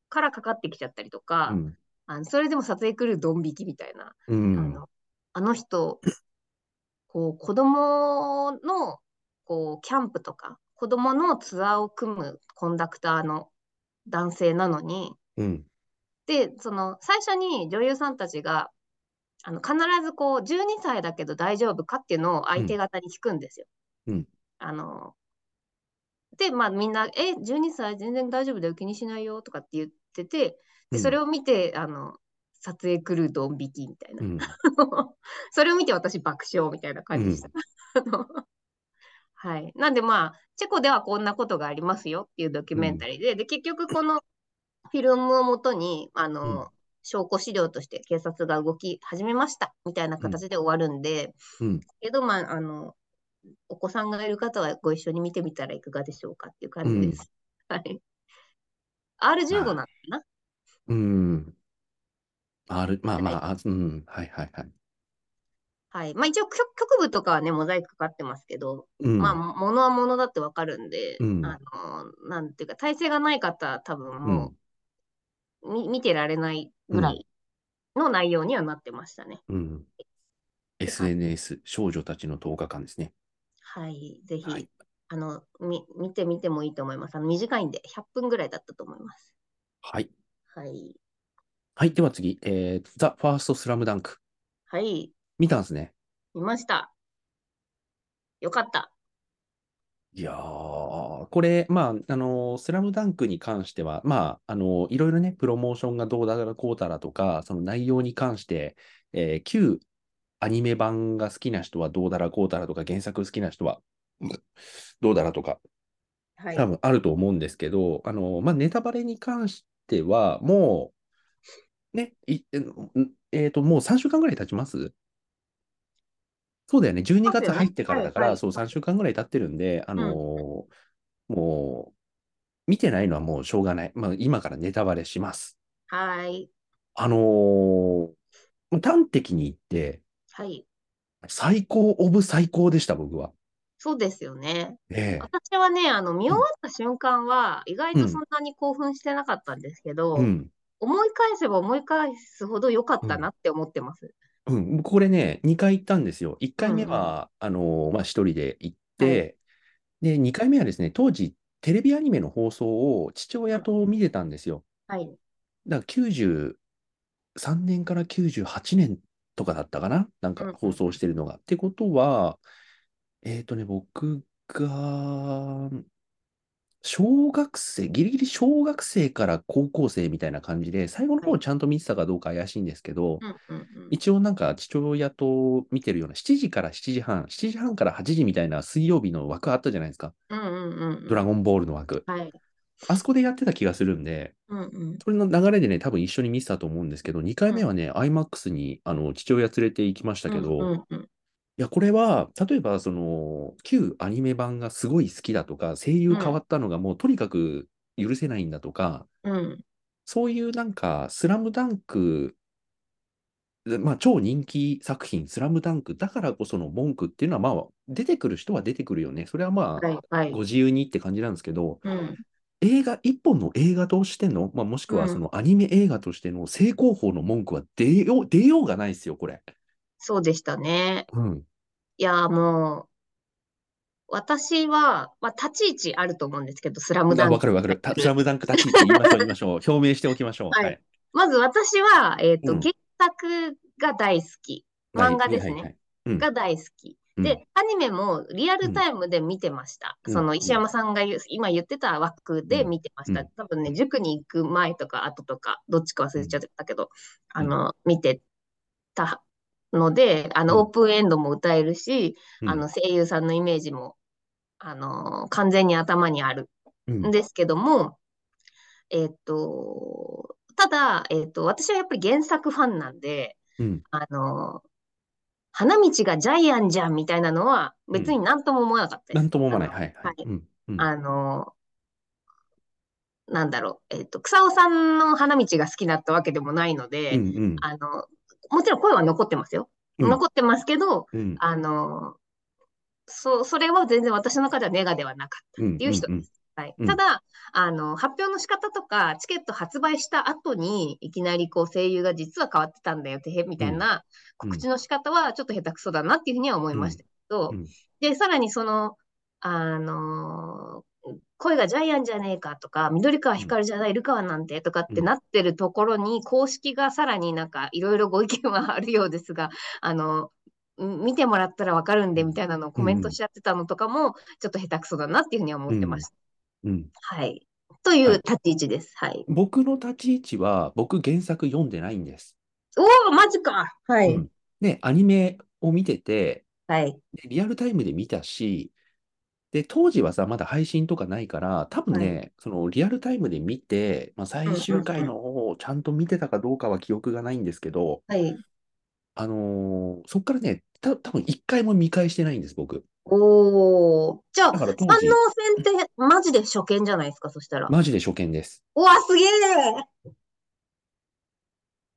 からかかってきちゃったりとか、うん。あのそれでも撮影クルードン引きみたいな。あうん。のあの人、こう、子供の、こう、キャンプとか、子供のツアーを組むコンダクターの男性なのに、うん。で、その、最初に女優さんたちが、あの、必ずこう、12歳だけど大丈夫かっていうのを相手方に聞くんですよ。うんあの、で、まあみんな、え、12歳全然大丈夫だよ、気にしないよとかって言ってて、うで、んそれを見て、あの、撮影クルードン引きみたいなう。ん。それを見て私爆笑みたいな感じでした。はい。なんでまあ、チェコではこんなことがありますよっていうドキュメンタリーで、で、結局このフィルムをもとに、あの、うん証拠資料として警察が動き始めましたみたいな形で終わるんで、うん。けどまあ、あの、お子さんがいる方はご一緒に見てみたらいかがでしょうかっていう感じです。はい。R15 なんだな？うん。ある、まあまあ、あうん。はいはいはい。はい。まあ一応局局部とかはね、モザイクかかってますけど、うん。まあ、ものはものだってわかるんで、うんあの、なんていうか、体勢がない方、多分うもん。う、み見てられないぐらいの内容にはなってましたね。うん。SNS、少女たちの10日間ですね。はい。ぜひ、はいあの、み、見てみてもいいと思います。あの、短いんで、100分ぐらいだったと思います。はい。はい。はい。では次、えー、ザ・ファースト・スラムダンク。はい。見たんですね。見ました。よかった。いやー、これ、まあ、あの、スラムダンクに関しては、まあ、あの、いろいろね、プロモーションがどうだらこうたらとか、その内容に関して、えー旧アニメ版が好きな人はどうだらこうたらとか、原作好きな人はどうだらとか、はい。多分あると思うんですけど、あの、まあ、ネタバレに関しては、もう、ね、いええーと、もう3週間ぐらい経ちます？そうだよね、12そうだよね月入ってからだから、はいはいそう、3週間ぐらい経ってるんで、あのーもう、見てないのはもうしょうがない。まあ、今からネタバレします。はい。あのー端的に言って、はい。最高オブ最高でした、僕は。そうですよね。ええ私はね、あの、見終わった瞬間は、意外とそんなに興奮してなかったんですけど、うん。思い返せば思い返すほど良かったなって思ってます。うん、これね、2回行ったんですよ。1回目は、あのーまあ、1人で行って、で、2回目はですね、当時、テレビアニメの放送を父親と見てたんですよ。はい。だから93年から98年とかだったかな？なんかうんうん放送してるのが。ってことは、えっとね、僕が、小学生、ギリギリ小学生から高校生みたいな感じで、最後の方ちゃんと見てたかどうか怪しいんですけど、うんうんうん。一応なんか父親と見てるような7時から7時半、7時半から8時みたいな水曜日の枠あったじゃないですか。うんうんうんうん。ドラゴンボールの枠。はい。あそこでやってた気がするんで、うんうん。それの流れでね、多分一緒に見てたと思うんですけど、2回目はね、IMAX にあの父親連れて行きましたけど、うんうんうんいや、これは、例えば、その、旧アニメ版がすごい好きだとか、声優変わったのがもうとにかく許せないんだとか、うん。そういうなんか、スラムダンク、まあ、超人気作品、スラムダンクだからこその文句っていうのは、まあ、出てくる人は出てくるよね。それはまあ、はいはいご。自由にって感じなんですけど、うん。映画、一本の映画としての、まあ、もしくはそのアニメ映画としての正攻法の文句は出よう、出ようがないですよ、これ。そうでしたね。うん。いや、もう、私は、まあ、立ち位置あると思うんですけど、スラムダあンク。わかるわかる。たスラムダンク立ち位置言いましょう、言いましょう。表明しておきましょう。はいはい。まず私は、えっと、うん原作が大好き。漫画ですね。はいはいはいうんが大好き。うん。で、アニメもリアルタイムで見てました。うん。その石山さんが言う今言ってた枠で見てました。うん。多分ね、塾に行く前とか後とか、どっちか忘れちゃったけど、あの、見てたので、あの、うん。オープンエンドも歌えるし、うん。あの、声優さんのイメージも、あの、完全に頭にあるうん。んですけども、えっと、ただ、えっと、私はやっぱり原作ファンなんで、うん。あの、花道がジャイアンじゃんみたいなのは別になんとも思わなかったです。なんとも思わない。はい、ははいい。うんうんあの、なんだろう、えっと、草尾さんの花道が好きだったわけでもないので、うんうんあの、もちろん声は残ってますよ。うん残ってますけど、うんあの、そ、それは全然私の中ではネガではなかったうんっていう人うんです。はい。うん。ただ、あの、発表の仕方とか、チケット発売した後に、いきなりこう声優が実は変わってたんだよって、へみたいなうん。告知の仕方はちょっと下手くそだなっていうふうには思いましたけど、うん。うん。で、さらにその、あの声がジャイアンじゃねえかとか、緑川光じゃない、ルカワなんてとかってうん。なってるところに、公式がさらになんかいろいろご意見はあるようですが、あの、ん見てもらったらわかるんでみたいなのをコメントしちゃってたのとかも、ちょっと下手くそだなっていうふうには思ってました。うんはい。という立ち位置です。はい。僕の立ち位置は、僕原作読んでないんです。おお、マジか。はい。うんで、アニメを見てて、はい。でリアルタイムで見たし、で、当時はさ、まだ配信とかないから、多分ね、そのリアルタイムで見て、まあ、最終回の方をちゃんと見てたかどうかは記憶がないんですけど、はい。あのーそっからね、た多分一回も見返してないんです、僕。おお。じゃあ、だから当三時能戦ってマジで初見じゃないですか、そしたら。マジで初見です。うわ、すげえ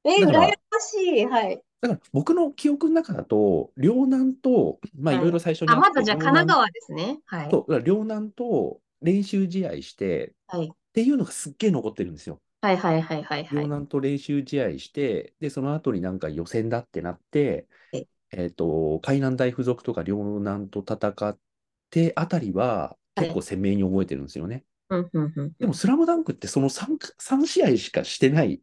え、だから羨ましい。はい。だから僕の記憶の中だと、両南と、まあはいいろいろ最初にあ、あって、まだじゃあ両南神奈川ですね。はい。そう、だから両南と練習試合して、はい。っていうのがすっげえ残ってるんですよ。はいはいはいはいはい。両南と練習試合して、で、その後になんか予選だってなってはい、えっと、海南大附属とか両南と戦ってあたりは結構鮮明に覚えてるんですよね。うんうんうん。でも、スラムダンクってその 3, 3試合しかしてない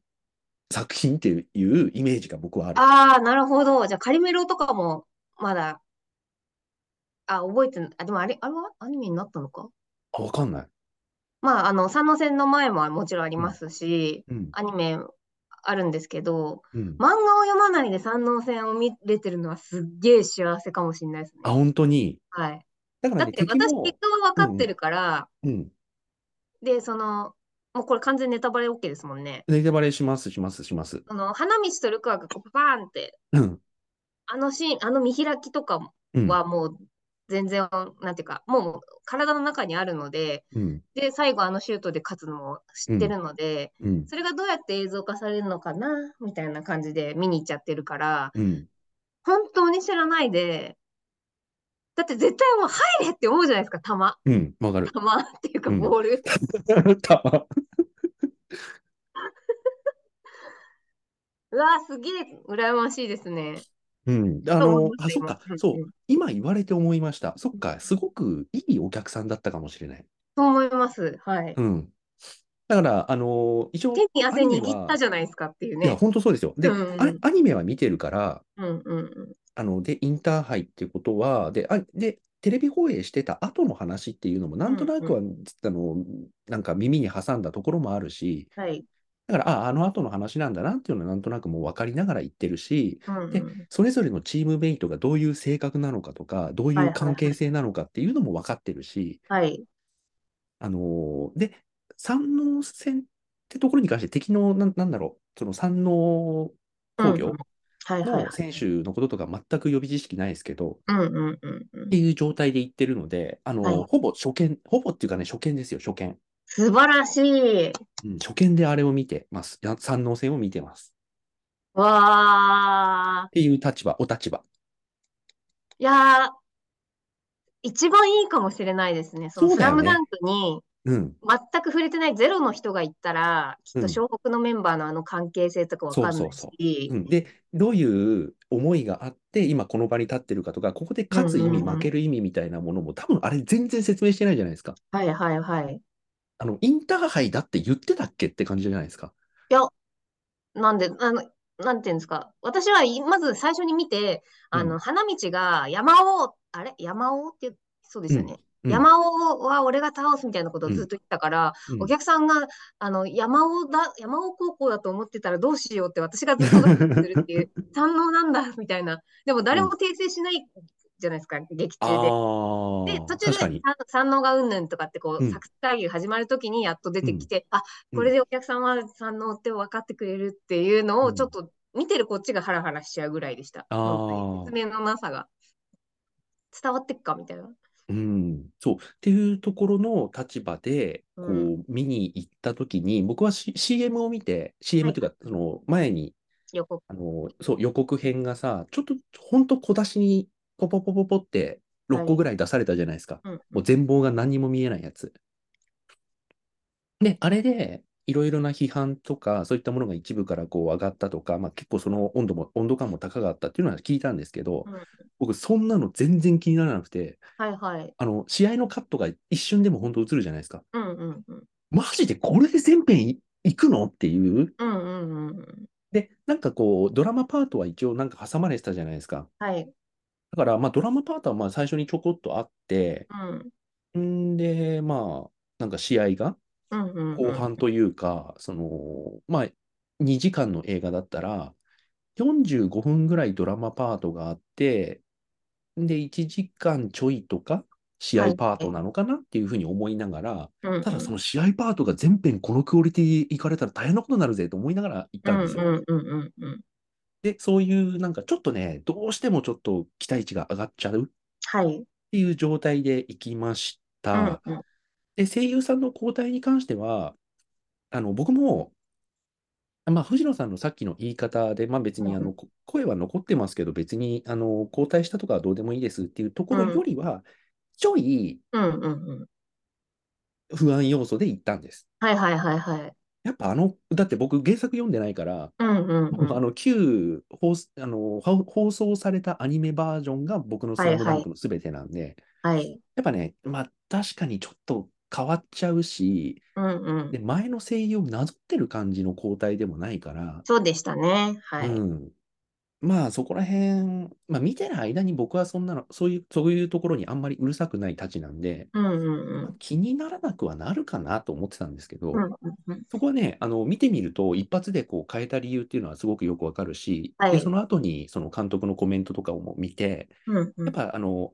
作品っていうイメージが僕はある。ああ、なるほど。じゃあ、カリメロとかも、まだ、あ、覚えてん、あ、でもあれ、あれはアニメになったのか？あ、わかんない。まあ、あの、三能線の前ももちろんありますし、うん。アニメあるんですけど、うん。漫画を読まないで三能線を見れてるのはすっげえ幸せかもしれないですね。あ、本当に？はい。だからね、だって私結果は分かってるから、うん。で、その、もうこれ完全ネタバレ OK ですもんね。ネタバレします、します、します。その、花道とルカワがこうバーンって、うん。あのシーン、あの見開きとかうん。はもう全然、なんていうか、もう体の中にあるので、うん。で、最後あのシュートで勝つのも知ってるので、うん。それがどうやって映像化されるのかな、みたいな感じで見に行っちゃってるから、うん。本当に知らないで、だって絶対もう入れって思うじゃないですか、球。うん。わかる。球っていうかうんボール。たま。うわー、すげえ羨ましいですね。うん。あの、あ、そっか今。そううん。今言われて思いました。そっか。すごくいいお客さんだったかもしれない。そう思います。はい。うん。だから、あの、一応、手に汗握ったじゃないですかっていういや、ね。本当そうですよ。で、うんうんあアニメは見てるから、うんうんうん。あの、で、インターハイっていうことは、で、あ、で、テレビ放映してた後の話っていうのも、なんとなくは、あの、なんか耳に挟んだところもあるし、はい。だから、あ、あの後の話なんだなっていうのはなんとなくもう分かりながら言ってるし、でうんうん。それぞれのチームメイトがどういう性格なのかとか、どうはいう関係性なのかっていうのも分かってるし、はい。あのーで、山王戦ってところに関して敵の、なん、なんだろう、その山王工業。の選手のこととか全く予備知識ないですけど、っていう状態で行ってるので、あのーはいほぼ初見、ほぼっていうかね、初見ですよ、初見。素晴らしい。うん、初見であれを見てます。や山王戦を見てます。わー。っていう立場、お立場。いやー、一番いいかもしれないですね。そのスラムダンクにうん、全く触れてないゼロの人が行ったら、きっうんと湘北のメンバーのあの関係性とかわかんないそうそうしう、ん。で、どういう思いがあって、今この場に立ってるかとか、ここで勝つ意味、うんうんうん負ける意味みたいなものも、多分あれ全然説明してないじゃないですか。はいはいはい。あの、インターハイだって言ってたっけって感じじゃないですか。なんで、あの、なんていうんですか。私はいまず最初に見て、あうの、花道が山王っあれ？山尾って、そうですよね。うん山尾は俺が倒すみたいなことをずっと言ってたから、うんお客さんが、あの、山尾だ、山尾高校だと思ってたらどうしようって私がずっとドキドキするっていう、三能なんだ、みたいな。でも誰も訂正しないじゃないですか、劇中で。あで、あ、途中。で三三能がうんぬんとかってこう、うん作詞会議が始まるときにやっと出てきて、あ、これでお客さんは三能って分かってくれるっていうのうんをちょっと見てるこっちがハラハラしちゃうぐらいでした。あー本当に説明のなさが。伝わってっかみたいな。うん、そう。っていうところの立場で、こうう、見に行ったときに、僕は、C、CM を見て、CM っていうか、その、前に、予告。あの、そう、予告編がさ、ちょっと、ほんと小出しに、ポポポポポって、6個ぐらい出されたじゃないですか。うんもう全貌が何にも見えないやつ。で、あれで、いろいろな批判とか、そういったものが一部からこう上がったとか、まあ結構その温度も、温度感も高かったっていうのは聞いたんですけど、うん僕そんなの全然気にならなくて、はいはい。あの、試合のカットが一瞬でも本当映るじゃないですか。うんうんうん。マジでこれで全編い行くのっていう？うんうんうん。で、なんかこう、ドラマパートは一応なんか挟まれてたじゃないですか。はい。だから、まあドラマパートはまあ最初にちょこっとあって、うん。んで、まあ、なんか試合がうんうんうん。後半というか、その、まあ、2時間の映画だったら、45分ぐらいドラマパートがあって、で、1時間ちょいとか、試合パートなのかなっていうふうに思いながら、うんうんただその試合パートが全編このクオリティ行かれたら大変なことになるぜと思いながら行ったんですよ。で、そういうなんかちょっとね、どうしてもちょっと期待値が上がっちゃうっはい。ていう状態で行きましうた。んうん。で、声優さんの交代に関しては、あの、僕も、まあ、藤野さんのさっきの言い方で、まあ別にあの、こ声は残ってますけど、別にあの、交代したとかはどうでもいいですっていうところよりは、ちょいうんうんうん。不安要素で行ったんです。はいはいはいはい。やっぱあの、だって僕原作読んでないから、うんうんうん。あの、旧放送あの放放送されたアニメバージョンが僕のスラムダンクの全てなんで、はい。やっぱね、まあ確かにちょっと変わっちゃうし、うんうんで、。前の声優をなぞってる感じの交代でもないから、そうでしたね。はい。うん。まあそこら辺、まあ見てる間に僕はそんなの、そういう、そういうところにあんまりうるさくないたちなんで、うんうんうん。気にならなくはなるかなと思ってたんですけど、うんうんうん。そこはね、あの、見てみると、一発でこう変えた理由っていうのはすごくよくわかるし、はいで、その後にその監督のコメントとかも見て、うんうんやっぱあの、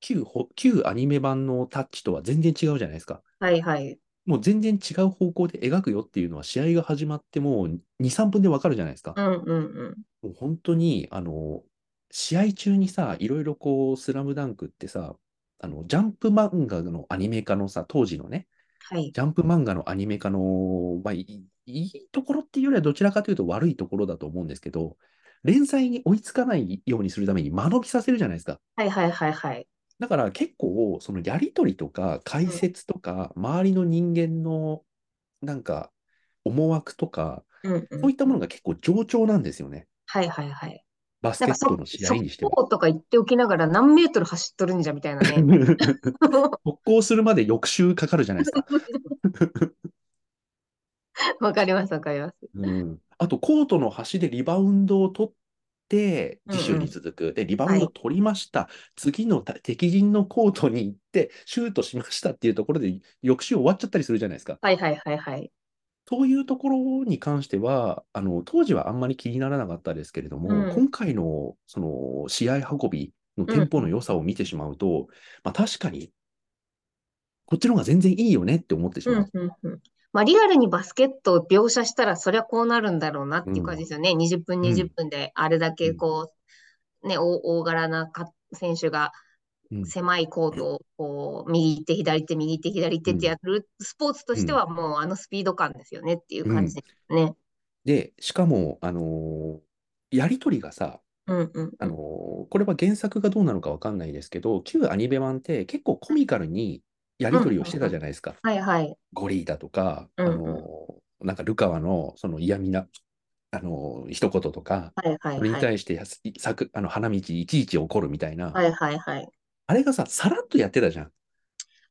旧ほ、旧アニメ版のタッチとは全然違うじゃないですか。はいはい。もう全然違う方向で描くよっていうのは試合が始まってもう2、3分でわかるじゃないですかう。んうんうん。もう本当に、あの、試合中にさ、いろいろこう、スラムダンクってさ、あの、ジャンプ漫画のアニメ化のさ、当時のね、はい。ジャンプ漫画のアニメ化の、まあ、いいいいところっていうよりはどちらかというと悪いところだと思うんですけど、連載に追いつかないようにするために間延びさせるじゃないですか。はいはいはいはい。だから結構、そのやりとりとか解説とか、周りの人間のなんか思惑とか、うんう。そうんいったものが結構冗長なんですよね。はいはいはい。バスケなんかそ、ットの試合にしても。速攻とか言っておきながら何メートル走っとるんじゃみたいなね。特攻するまで翌週かかるじゃないですか。わかりますわかります。うん、あと、コートの端でリバウンドを取って、次週に続く。で、リバウンド取りました。次のた敵陣のコートに行って、シュートしましたっていうところで、翌週終わっちゃったりするじゃないですか。はいはいはいはい。そういうところに関しては、あの、当時はあんまり気にならなかったですけれども、うん今回の、その、試合運びのテンポの良さを見てしまうと、まあ確かに、こっちの方が全然いいよねって思ってしうまう。んうんうん。まあ、リアルにバスケットを描写したら、そりゃこうなるんだろうなっていう感じですよね。20分、ん。20分で、あれだけこう、ね、大大柄なか選手がうん。狭いコートをこう右手、左手、右手、左手ってやるスポーツとしてはもうあのスピード感ですよねっていう感じですね。で、しかも、あのーやりとりがさ、うんうん。あのーこれは原作がどうなのかわかんないですけど、旧アニメ版って結構コミカルにやりとりをしてたじゃないですか。はいはい。ゴリーだとか、あのーなんかルカワのその嫌味な、あのー一言とか、はいはいそれにはい。対してやすさくあの花道いちいち怒るみたいな、はいはいはい。あれがさ、さらっとやってたじゃん。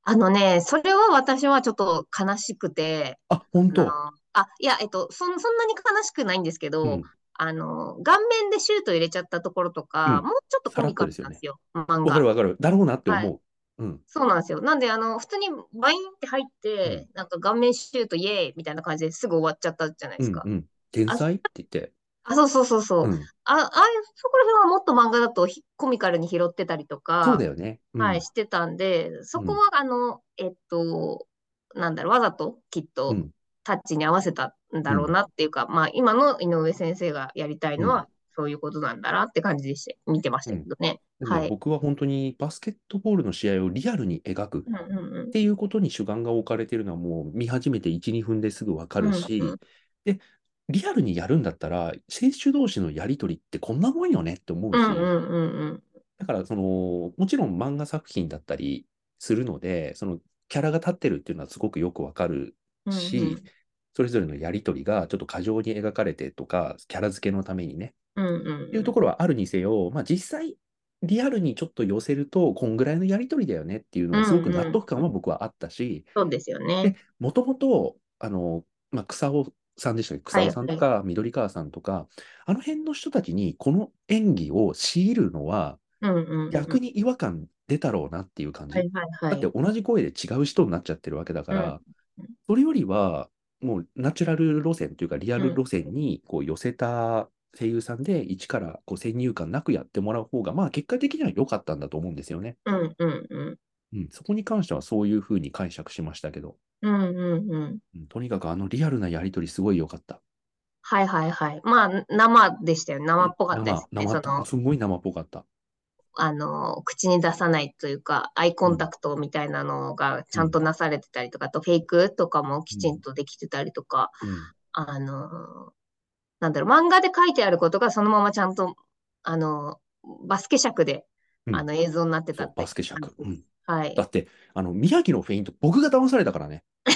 あのね、それは私はちょっと悲しくて、あ、本当？あのあ、いや、えっと、そん、そんなに悲しくないんですけど、うんあの、顔面でシュート入れちゃったところとか、うんもうちょっとコミカルなんですよ、漫画。わかるわかる。だろうなって思う。はいうん。そうなんですよ。なんで、あの、普通にバインって入って、なんか顔面シュートイエーイみたいな感じですぐ終わっちゃったじゃないですか。うんうん。天才って言って。あ、そうそうそうそう。うん。あ、ああいう、そこら辺はもっと漫画だとひコミカルに拾ってたりとか、そうだよね。うんはい、してたんで、そこは、あの、えっと、なんだろう、わざときっうとん。タッチに合わせたんだろうなっていうか、まあ、今の井上先生がやりたいのは、そういうことなんだなって感じでして、見てましたけどね。でもはい。僕は本当にバスケットボールの試合をリアルに描くうんうんうんっ。ていうことに主眼が置かれてるのはもう見始めて1、2分ですぐわかるし、うんうんで、リアルにやるんだったら、選手同士のやりとりってこんなもんよねって思うし、うんうんうんだからその、もちろん漫画作品だったりするので、そのキャラが立ってるっていうのはすごくよくわかるうん。し、うんうんそれぞれのやりとりがちょっと過剰に描かれてとか、キャラ付けのためにね、うんうんっていうところはあるにせよ、まあ実際、リアルにちょっと寄せると、こんぐらいのやりとりだよねっていうのがすごく納得感は僕はあったし、そうですよでね。、もともと、あの、まあ、草尾さんでしたっけ？草尾さんとか、緑川さんとか、あの辺の人たちにこの演技を強いるのは、うんうんうん。逆に違和感出たろうなっていう感じ。はいはいはい。だって同じ声で違う人になっちゃってるわけだから、うんそれよりは、もうナチュラル路線というか、リアル路線にこう寄せた声優さんで、一からこう先入観なくやってもらう方が、まあ結果的には良かったんだと思うんですよね。うんうんうん。うん、そこに関してはそういうふうに解釈しましたけど、うんうんうん。うんとにかくあのリアルなやりとりすごい良かった。はいはいはい。まあ、生でしたよ。生っぽかったですね。すごい生っぽかった。あの、口に出さないというか、アイコンタクトみたいなのがちゃんとなされてたりとか、あとフェイクとかもきちんとできてたりとか、うんあの、なんだろう、漫画で書いてあることがそのままちゃんと、あの、バスケ尺で、うんあの映像になってたってバスケ尺。うんはいだ。って、あの、宮城のフェイント、僕が騙されたからね。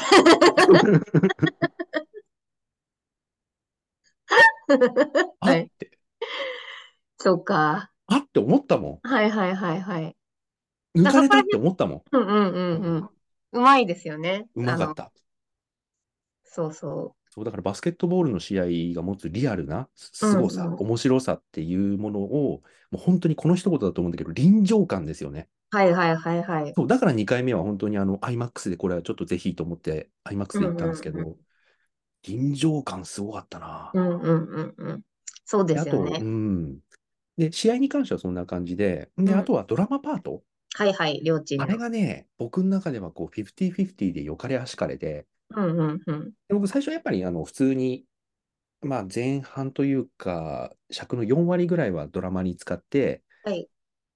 あはい。って、そうか。あって思ったもはいはいはいはい。ん。抜かれたって思ったもん。うんうんうんうん。うまいですよね。うまかった。そうそそう、だからバスケットボールの試合が持つリアルな凄さ、うんうん面白さっていうものを、もう本当にこの一言だと思うんだけど、臨場感ですよね。う。はいはいはいはい。そう、だから2回目は本当にあの、IMAX でこれはちょっとぜひと思って、IMAX で行ったんですけうんうんど、臨場感すごかったな。うんうんうんうん。そうでであと、うすよね。ん。で、試合に関してはそんな感じで、で、うんあとはドラマパート。はいはい、両チーあムれがね、僕の中ではこう、50-50でよかれあしかれで、うんうんうん。で僕最初やっぱりあの、普通に、まあ前半というか、尺の4割ぐらいはドラマに使って、はい。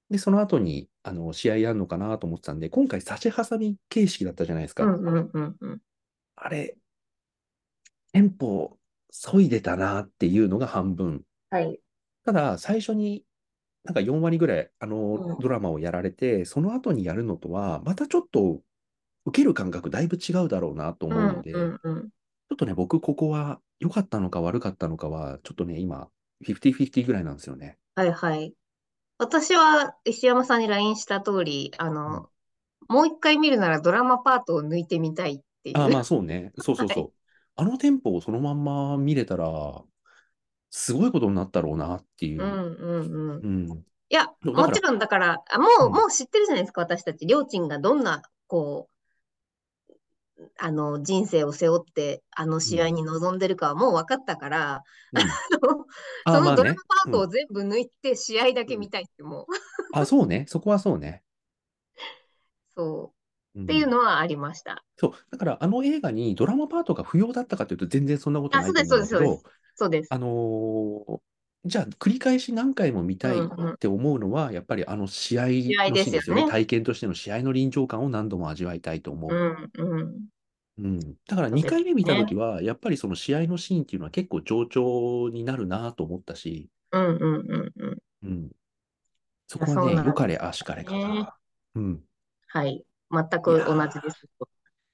で、その後に、あの、試合やるのかなと思ってたんで、今回差し挟み形式だったじゃないですか。うんうんうんうん。あれ、テンポ、削いでたなっていうのが半分。はい。ただ、最初に、なんか4割ぐらい、あの、うんドラマをやられて、その後にやるのとは、またちょっと、受ける感覚だいぶ違うだろうなとう思うんので、うんうん。ちょっとね、僕、ここは良かったのか悪かったのかは、ちょっとね、今、50-50ぐらいなんですよね。はいはい。私は石山さんに LINE した通り、あの、もう一回見るならドラマパートを抜いてみたいっていう。あ、まあそうね。そうそうそう。はあのテンポをそのまんま見れたら、すごいことになったろうなっていうう。んうんうん。うん。いや、もちろんだから、あもう、うんもう知ってるじゃないですか、私たち。りょーちんがどんな、こう、あの、人生を背負って、あの試合に臨んでるかはもう分かったから、うんあのあ、そのドラマパートをうん全部抜いて試合だけ見たいって、もう、あ、そうね。そこはそうね。そうう、んっていうのはありました。そう。だから、あの映画にドラマパートが不要だったかというと、全然そんなことあ、ないと思うんだけそうです、そうです。ど、そうです。あのーじゃあ、繰り返し何回も見たいって思うのは、やっぱりあの試合のシですよねーンですよね。体験としての試合の臨場感を何度も味わいたいと思う。うん、うん。うん。だから2そうです回目見たねときは、やっぱりその試合のシーンっていうのは結構上調になるなと思ったし、うん、うん、うん、うん。うん。そこはね、そうなん良かれあしかれかねな。うん。はい。全く同じです。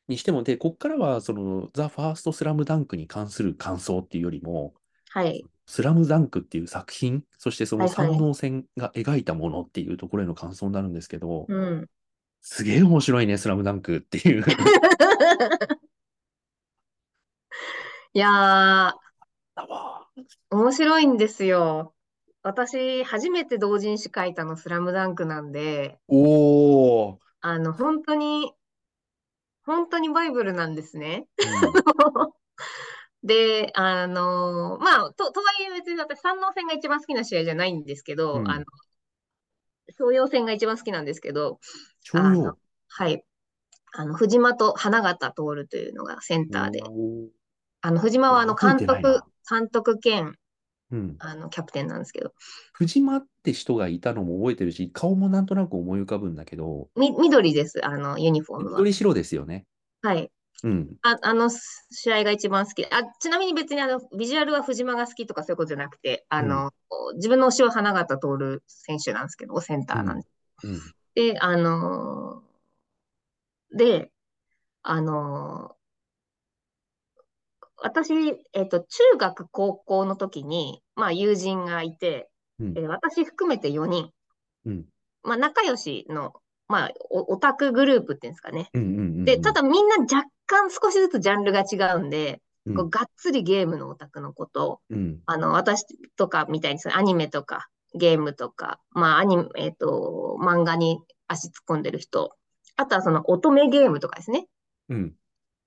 にしても、で、こっからは、その、ザ・ファースト・スラムダンクに関する感想っていうよりも、はい。スラムダンクっていう作品、そしてそのはいはい三能線が描いたものっていうところへの感想になるんですけど、うん。すげえ面白いね、スラムダンクっていう。いやー、面白いんですよ。私、初めて同人誌書いたのスラムダンクなんで、おー。あの、本当に、本当にバイブルなんですね。うん。で、あの、まあ、と、とはいえ別に私、三能戦が一番好きな試合じゃないんですけうど、あの、ん。商用戦が一番好きなんですけど、徴あの、用。はい。あの、藤間と花形徹というのがセンターで。あの、藤間はあの、覚えてない監督、な。監督兼、うん。あの、キャプテンなんですけど、藤間って人がいたのも覚えてるし、顔もなんとなく思い浮かぶんだけど、み、緑です、あの、ユニフォームは。緑白ですよね。はい。うん。あ、あの試合が一番好き。あ、ちなみに別にあの、ビジュアルは藤間が好きとかそういうことじゃなくて、あうん。の、自分の推しは花形徹選手なんですけど、センタうん。ーなんです。うん。で、あのーで、あのー私、えっと、中学、高校の時に、まあ、友人がいて、うん。えー私含めて4人、うん。まあ、仲良しの、まあ、おオタクグループっていうんですかね。うん。うん。で、ただみんな若干少しずつジャンルが違うんで、うん。こうがっつりゲームのオタクのこと、うん。あの、私とかみたいにアニメとかゲームとか、まあ、アニメ、えっと、漫画に足突っ込んでる人、あとはその乙女ゲームとかですね。うん。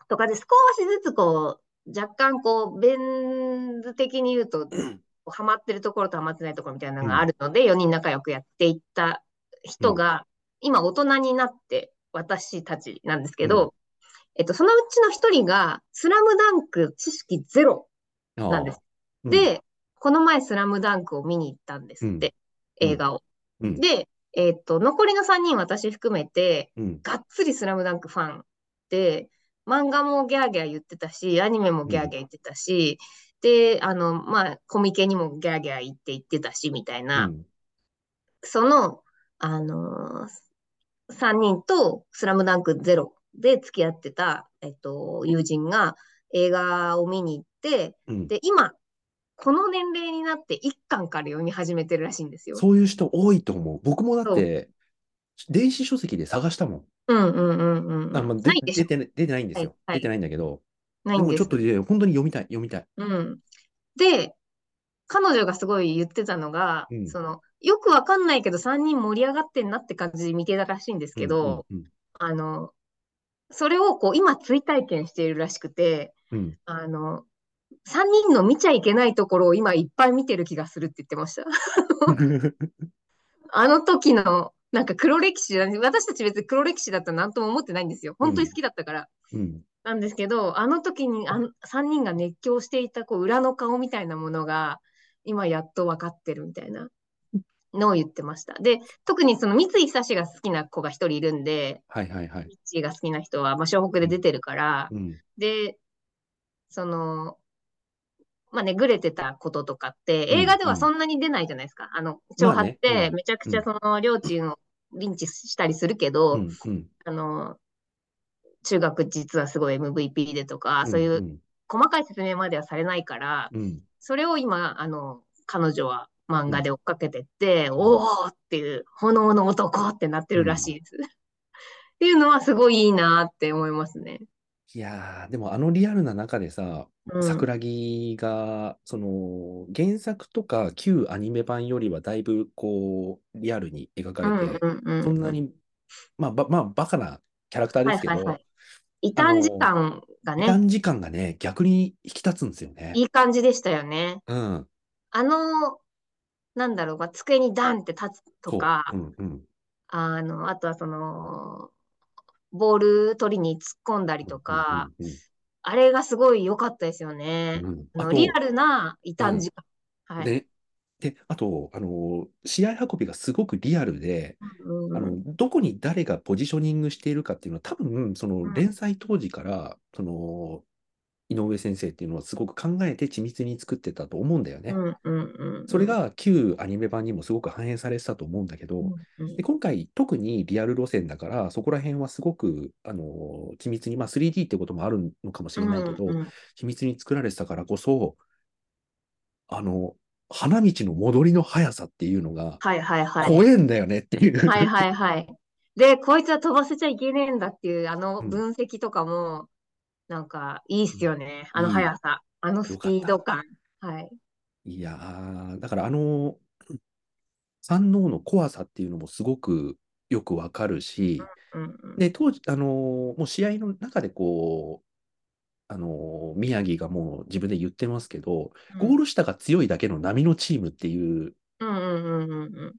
とかで少しずつこう、若干こう、ベン図的に言うと、ハマってるところとハマってないところみたいなのがあるので、4人仲良くやっていった人が、今大人になって私たちなんですけど、えっと、そのうちの一人が、スラムダンク知識ゼロなんです。うん、で、この前スラムダンクを見に行ったんですって、うん。映画を。うん、で、えっと、残りの3人私含めて、うん、がっつりスラムダンクファンで、漫画もギャーギャー言ってたし、アニメもギャーギャー言ってたし、で、あの、まあ、コミケにもギャーギャー言って言ってたし、みたいな、うん。その、あのー、3人とスラムダンクゼロで付き合ってた、えっと、友人が映画を見に行って、うんで、今、この年齢になって1巻から読み始めてるらしいんですよ。そういう人多いと思う。僕もだって、電子書籍で探したもん。うんうんうんうん。あ出て出てないんですよ。はいはい出てないんだけど、ないんですでもちょっとね本当に読みたい、読みたい。うん。で、彼女がすごい言ってたのが、うんその、よくわかんないけど3人盛り上がってんなって感じで見てたらしいんですけど、うんあの、それをこう今追体験しているらしくて、うんあの、3人の見ちゃいけないところを今いっぱい見てる気がするって言ってました。う んあの時の、なんか黒歴史私たち別に黒歴史だったら何とも思ってないんですよ。本当に好きだったから。うんなんですけど、あの時にあん3人が熱狂していたこう裏の顔みたいなものが、今やっと分かってるみたいなのを言ってました。で、特にその三井久志が好きな子が一人いるんで、はいはいはい。ミッチーが好きな人は、まあ、湘北で出てるから、うん。で、その、まあね、ぐれてたこととかって、うん映画ではそんなに出ないじゃないですか。あの、挑発ってうん。めちゃくちゃその両チームをリンチしたりするけど、うんうん。あの、中学実はすごい MVP でとか、うんそういう細かい説明まではされないから、うん。それを今、あの、彼女は漫画で追っかけてって、おーっていう、炎の男ってなってるらしいです。っていうのはすごいいいなって思いますね。いやー、でもあのリアルな中でさ、うん、桜木が、その、原作とか旧アニメ版よりはだいぶこう、リアルに描かれて、うんうんうん、そんなに、まあ、ば、まあ、バカなキャラクターですけどはいはいはい、異端時間がね、短時間がね、逆に引き立つんですよね。いい感じでしたよね。うん。あの、なんだろう、机にダンって立つ。とか、うんうん。あの、あとはその、ボール取りに突っ込んだりとか、うんうんあれがすごい良かったですよね。うんリアルな異端時間。はい。で、で、あと、あの、試合運びがすごくリアルで、うんあの、どこに誰がポジショニングしているかっていうのは、多分、そのうん連載当時から、その、井上先生っていうのはすごく考えて緻密に作ってたと思うんだよね。うんうんうんそれが旧アニメ版にもすごく反映されてたと思うんだけど、うんうんで今回、特にリアル路線だから、そこら辺はすごく、あの、緻密に、まあ 3D ってこともあるのかもしれないけど、うんうん緻密に作られてたからこそ、あの、花道の戻りの速さっていうのが、はいはいはい。怖えんだよねっていう。はいはいはい。で、こいつは飛ばせちゃいけねえんだっていう、あのうん分析とかも、なんかいいっすよね。あの速さ、あのスピード感。はい。いやー、だからあの、三能の怖さっていうのもすごくよくわかるし、うんうん。で、当時、あのーもう試合の中でこう、あのー宮城がもう自分で言ってますけど、ゴール下が強いだけの波のチームっていううんうんうんうんうん。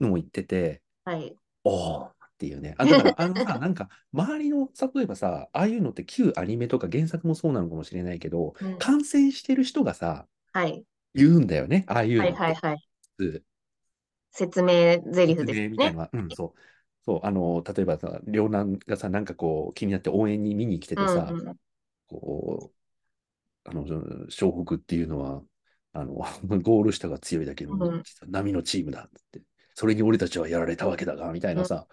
のも言ってて、はい。おーっていうね。あ、だから、あのさ、なんか、周りの、例えばさ、ああいうのって旧アニメとか原作もそうなのかもしれないけど、うん感染してる人がさ、はい。言うんだよね、ああいうのはいって。はいはい。普通説明台詞説ですね。明みたいなうん、そう。そう、あの、例えばさ、両南がさ、なんかこう、気になって応援に見に来ててさ、うんうんこう、あの、湘北っていうのは、あの、ゴール下が強いだけの、うん実は波のチームだって。それに俺たちはやられたわけだが、みたいなさ、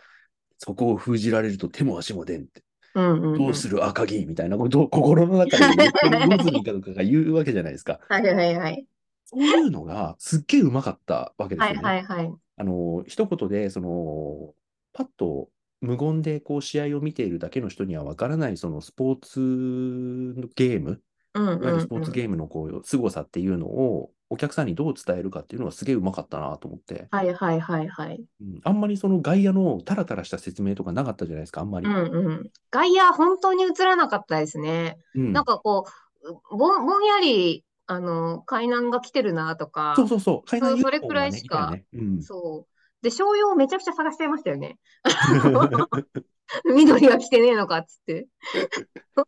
そこを封じられると手も足も出んって。うんうんうん。どうする赤木みたいなことを心の中で言ってるゴズミかとかが言うわけじゃないですか。はいはいはい。そういうのがすっげえうまかったわけですはいよね。はいはい。あの、一言で、その、パッと無言でこう試合を見ているだけの人にはわからない、そのスポーツのゲーム、うんうんいわゆるスポーツゲームのこう、凄さっていうのをお客さんにどう伝えるかっていうのがすげえうまかったなと思って、はいはいはいはい。うんあんまりその外野のタラタラした説明とかなかったじゃないですか、あんまり。うんうん。外野本当に映らなかったですね。うんなんかこう、ぼんぼんやり、あの、海南が来てるなとか、そうそうそう、海南そそれくらいしかねうんそう。で、商用めちゃくちゃ探しちゃいましたよね。緑は来てねえのかっつって。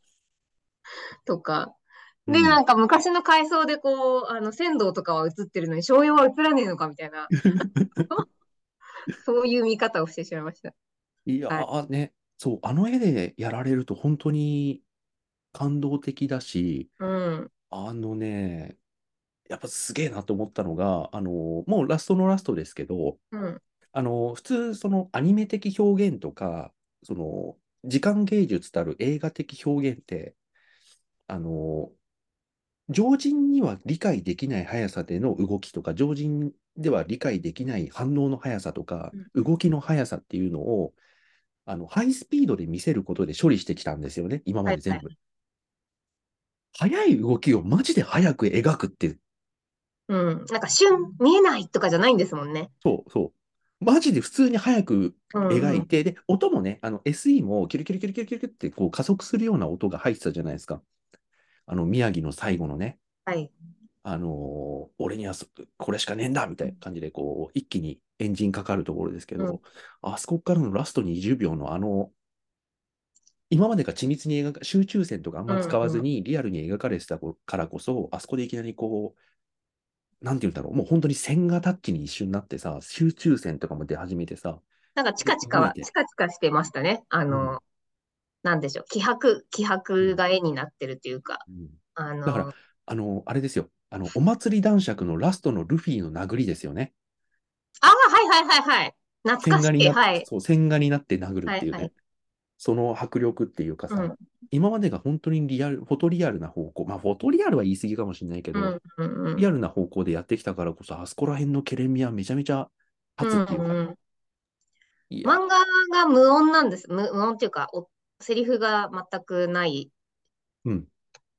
とか。で、うんなんか昔の改装でこう、あの、仙道とかは映ってるのに、商用は映らねえのかみたいな、そういう見方をしてしまいました。いやーね、そう、あの絵でやられると本当に感動的だし、うん。あのね、やっぱすげえなと思ったのが、あの、もうラストのラストですけど、うん。あの、普通、そのアニメ的表現とか、その、時間芸術たる映画的表現って、あの、常人には理解できない速さでの動きとか、常人では理解できない反応の速さとか、動きの速さっていうのを、あの、ハイスピードで見せることで処理してきたんですよね、今まで全部。速い動きをマジで速く描くって、うん。なんか瞬、見えないとかじゃないんですもんね。そうそう。マジで普通に速くうんうん描いて、で、音もね、あの SE もキュルキュルキュルキュルキュルってこう加速するような音が入ってたじゃないですか。あの、宮城の最後のね、はい。あのー俺にはそこれしかねえんだみたいな感じで、こう、一気にエンジンかかるところですけど、うんあそこからのラスト20秒のあの、今までが緻密に描か、集中線とかあんま使わずにリアルに描かれてたからこそ、あそこでいきなりこう、なんて言うんだろう、もう本当に線画タッチに一瞬になってさ、集中線とかも出始めてさ、なんかチカチカチカチカしてましたね。あの、うんなんでしょう。気迫、気迫が絵になってるというか、うんあの、だからあの、あれですよ、あの、お祭り男爵のラストのルフィの殴りですよね。ああ、はいはいはいはい。懐かしい。線画になって、はい。そう、線画になって殴るっていうね。はいはいその迫力っていうかさ、うん今までが本当にリアル、フォトリアルな方向、まあ、フォトリアルは言い過ぎかもしれないけど、うんうんうんリアルな方向でやってきたからこそ、あそこら辺のケレン味はめちゃめちゃ立つっていうか、うんうん漫画が無音なんです。無無音っていうか、おセリフが全くない、うん。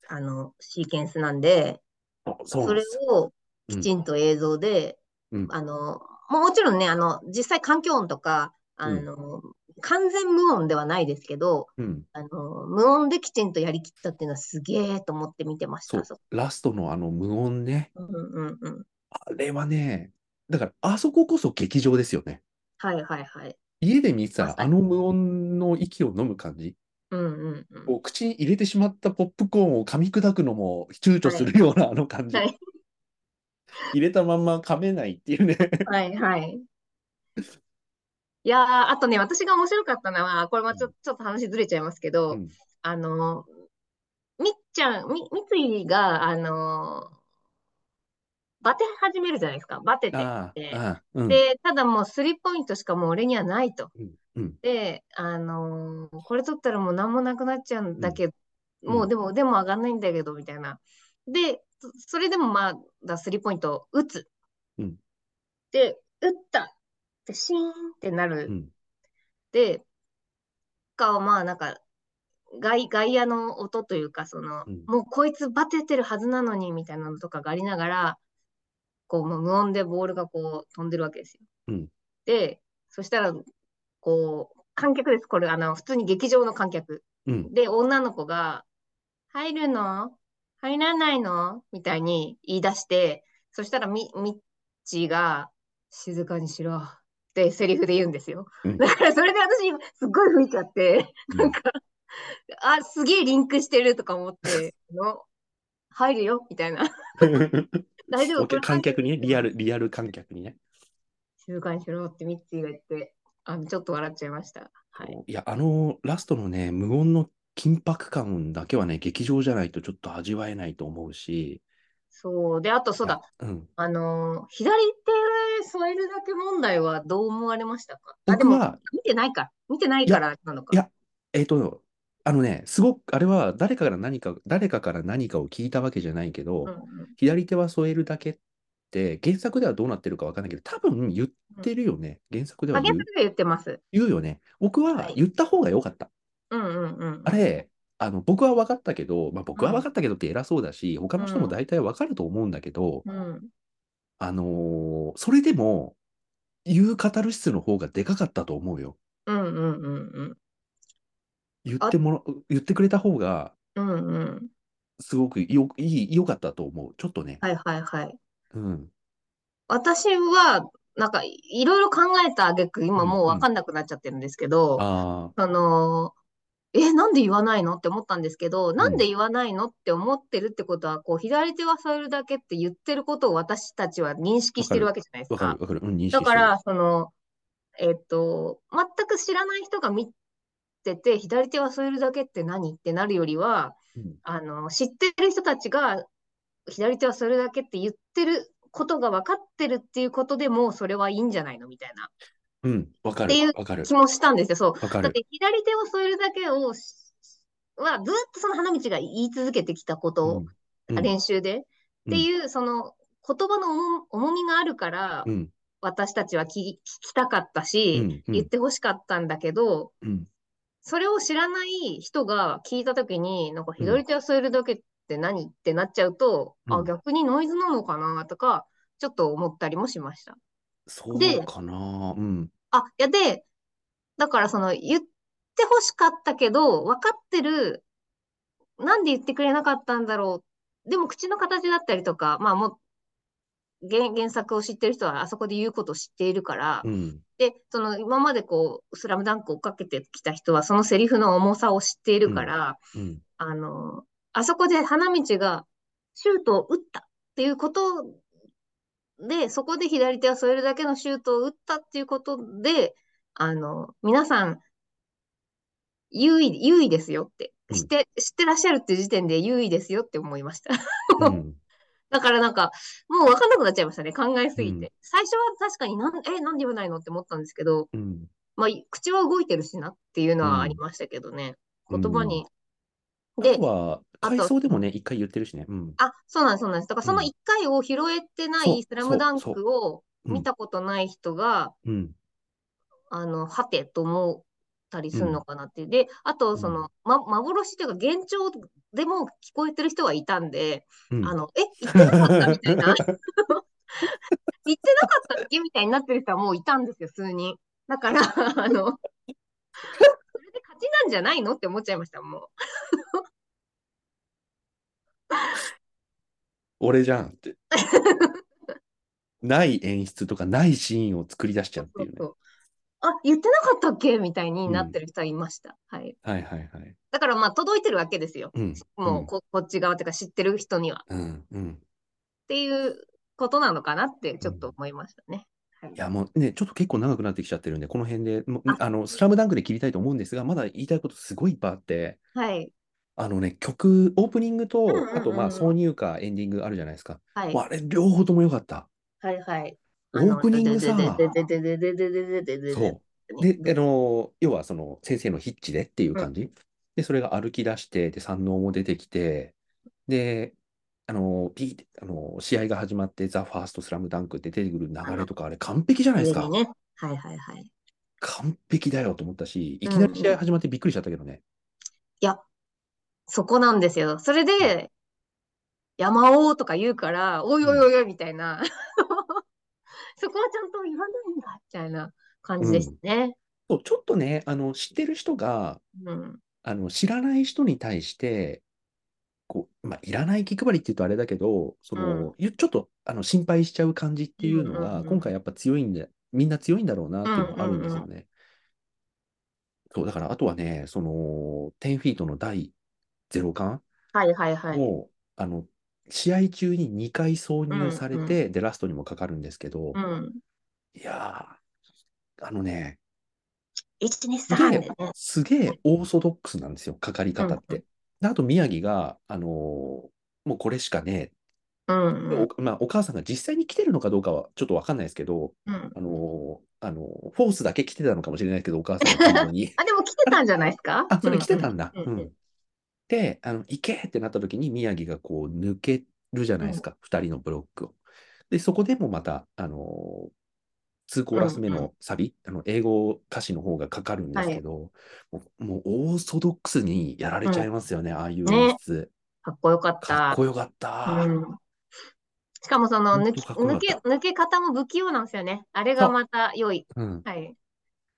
あの、シーケンスなんで、あそそれ。をきちんと映像で、うんあの、もちろんね、あの、実際環境音とか、あの、完全無音ではないですけど、うん。あの、無音できちんとやりきったっていうのはすげえと思って見てましそうた。そラストのあの無音ね、うんうんうん。あれはね、だからあそここそ劇場ですよね。はいはいはい。家で見てたらあの無音の息を飲む感じ、うんうんうん。こう口に入れてしまったポップコーンを噛み砕くのも躊躇するようなあの感じ。はい入れたまんま噛めないっていうね。はいはい。いやー、あとね、私が面白かったのは、これまちょ、ちょっと話ずれちゃいますけど、うんあの、みっちゃん、み、三井が、あの、バテ始めるじゃないですか。バテてて。うん。で、ただもうスリーポイントしかもう俺にはないと。うんうんで、あのーこれ取ったらもう何もなくなっちゃうんだけど、うんもうでも、でも上がんないんだけど、みたいな。で、そそれでもまあ、だスリーポイント打つ。うんで、打ったってシーンってなる。うんで、か、まあなんか、外、外野の音というか、その、うんもうこいつバテてるはずなのに、みたいなのとかがありながら、こう、無音でボールがこう飛んでるわけですよ。うんで、そしたら、こう、観客です。これ、あの、普通に劇場の観客。うん。で、女の子が、入るの？入らないの？みたいに言い出して、そしたらみ、ミッチーが、静かにしろってセリフで言うんですよ。うんだからそれで私、すっごい吹いちゃって、なんか、あ、すげえリンクしてるとか思って、の入るよみたいな。大丈夫？観客にね、リアル、リアル観客にね？静かにしろってミッチーが言って、あの、ちょっと笑っちゃいました。はい。いや、あのラストのね、無音の緊迫感だけはね、劇場じゃないとちょっと味わえないと思うし。そう。で、あとそうだ。うん。あのー左手添えるだけ問題はどう思われましたか？あ、でも、見てないか。見てないからなのか。いやえっ、と、あのね、すごく、あれは誰かから何か、誰かから何かを聞いたわけじゃないけど、うんうん左手は添えるだけって、原作ではどうなってるかわかんないけど、多分言ってるよね。原作ではあ、言う原作で言ってます。言うよね。僕ははい言った方が良かった。うんうんうん。あれ、あの僕は分かったけど、まあ、僕は分かったけどって偉そうだし、他の人も大体分かると思うんだけど、うん。あのーそれでも言うカタルシスの方がでかかったと思うよ。うんうんうん言ってもら言ってくれた方がうん。うんうん。すごくよいい良かったと思う。ちょっとね。はいはいはい。うん。私は、なんか、いろいろ考えた挙句、今もうわかんなくなっちゃってるんですけど、ああのーえ、なんで言わないのって思ったんですけど、なんで言わないのって思ってるってことは、こう、左手は添えるだけって言ってることを私たちは認識してるわけじゃないですあ、わかるか。わかる。うん、認識だから、その、えっと、全く知らない人が見てて、左手は添えるだけって何？ってなるよりは、うん。あの、知ってる人たちが、左手は添えるだけって言ってることが分かってるっていうことでもうそれはいいんじゃないのみたいな。うん、わかる。っていう。気。もしたんですよ。そう。わかる。だって左手を添えるだけをし、はずっとその花道が言い続けてきたことを、うん。うん。練習で、っていう、その言葉の重重みがあるから、うん。私たちは聞きたかったし、うん。うん。言ってほしかったんだけど、うんそれを知らない人が聞いたときに、なんか左手を添えるだけって何ってなっちゃうと、うんあ、逆にノイズなのかなとか、ちょっと思ったりもしました。そうでかな。うん。あ、いやで、だからその言ってほしかったけど、分かってる、なんで言ってくれなかったんだろう。でも口の形だったりとか、まあもう、原、原作を知ってる人はあそこで言うことを知っているから、うん。で、その今までこう、スラムダンクを追っかけてきた人は、そのセリフの重さを知っているから、うん。あの、あそこで花道がシュートを打ったっていうことで、そこで左手は添えるだけのシュートを打ったっていうことで、あの、皆さん、優位、優位ですよって、うん知って、知ってらっしゃるっていう時点で優位ですよって思いました。うん。だからなんか、もう分かんなくなっちゃいましたね、考えすぎて。うん最初は確かになん、え、なんで言わないのって思ったんですけど、うん。まあ、口は動いてるしなっていうのうんはありましたけどね。うん言葉に。あでと、は、あと回想でもね、一回言ってるしね。うん。あ、そうなんです、そうなんです。だからそのうん一回を拾えてないスラムダンクをうん見たことない人が、うん。あの、はてと思ったりするのかなっていう。で、あと、その、ま、幻というか、幻聴でも聞こえてる人はいたんで、うんあの、え、言ってなかったみたいな。言ってなかったっけみたいになってる人はもういたんですよ、数人。だから、あの、それで勝ちなんじゃないのって思っちゃいました、も 俺じゃんって。ない演出とかないシーンを作り出しちゃうっていうね。そうあ、言ってなかったっけ？みたいになってる人はいました。はい。はいはいはい。だからまあ届いてるわけですよ。うん。もうここっち側というか知ってる人には。うん。うん。っていうことなのかなってちょっと思いましたね。はいいやもうね、ちょっと結構長くなってきちゃってるんで、この辺で、ああの、スラムダンクで切りたいと思うんですが、まだ言いたいことすごいいっぱいあって、はい。あのね、曲、オープニングとうんうんうんう、んあとまあ、挿入歌、エンディングあるじゃないですか。はい。あれ、両方とも良かった。はいはい。オープニングさ、そう。で、あの、要はその先生のヒッチでっていう感じ。うん、で、それが歩き出して、で、山王も出てきて、で、あの、ピあの試合が始まって、ザ・ファースト・スラムダンクって出てくる流れとか、あれ完璧じゃないですか。ね、はいはいはい。完璧だよと思ったし、いきなり試合始まってびっくりしちゃったけどね。うん、いや、そこなんですよ。それで、山王とか言うから、おいおいおいおいみたいな。そこはちゃんと言わないんだ、みたいな感じでしたね。そうちょっとね、あの、知ってる人が、うん。あの、知らない人に対して、こう、まあ、いらない気配りって言うとあれだけど、その、ゆちょっと、あの、心配しちゃう感じっていうのが、うんうんうん今回やっぱ強いんで、みんな強いんだろうなっていうのがあるんですよね。そう、だから、あとはね、その、10フィートの第0巻はいはいはい。も、あの、試合中に2回挿入されうんて、で、ラストにもかかるんですけど、うん。いやー、あのね、1、2、す3げえオーソドックスなんですよ、かかり方っうんあと、宮城が、あのーもうこれしかねうんえ、うん。おまあ、お母さんが実際に来てるのかどうかはちょっとわかんないですけど、うんあのーあのーフォースだけ来てたのかもしれないけど、お母さんが本当に。あ、でも来てたんじゃないですか？あ、それ来てたんだ。ううんん。で、あの、行けってなった時に宮城がこう抜けるじゃないですか、二人のブロックを。で、そこでもまた、あのー、2コーラス目うんうのサビ、あの英語歌詞の方がかかるんですけど、もうもうオーソドックスにやられちゃいますよね、ああいう演出。かっこよかった。かっこよかった。うんしかもその抜き、抜け、抜け方も不器用なんですよね。あれがまた良い。うん。はい。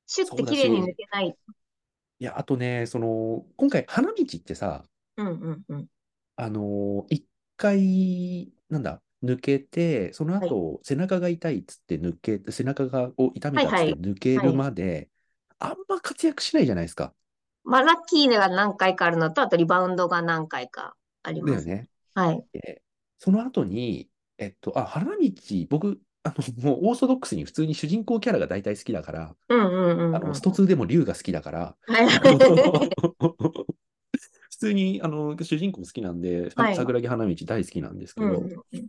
シュッて綺麗に抜けない。いや、あとね、その、今回、花道ってさ、うんうんうん。あのー一回、なんだ、抜けて、その後、背中が痛いっつって抜けて、背中がを痛めたっつはいはいって抜けるまで、あんま活躍しないじゃないですか。まあ、ラッキーが何回かあるのと、あとリバウンドが何回かあります。だよね。はい。でその後に、えっと、あ、花道、僕、あの、もうオーソドックスに普通に主人公キャラが大体好きだから、うんうんうんうん。あの、スト2でも竜が好きだから、普通に、あの、主人公好きなんで、はい桜木花道大好きなんですけど、うんうんうん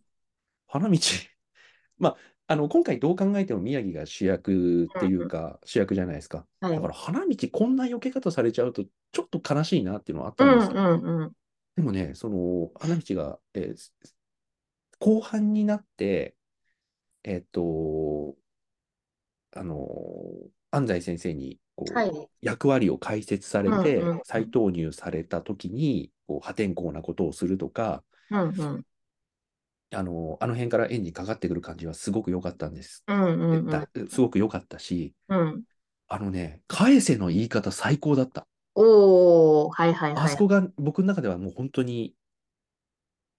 花道、まあ、あの、今回どう考えても宮城が主役っていうか、主役じゃないですか。はいだから花道こんな避け方されちゃうと、ちょっと悲しいなっていうのはあっうんたんですよ。うんうん。でもね、その、花道が、えー後半になって、えっと、あの、安西先生に、こう、はい。役割を解説されてうんうん、再投入されたときに、こう破天荒なことをするとか、うんうん。あの、あの辺から演にかかってくる感じはすごく良かったんです。うんうんうん。だすごく良かったし、うん。あのね、返せの言い方最高だった。おー、はいはいはい。あそこが僕の中ではもう本当に、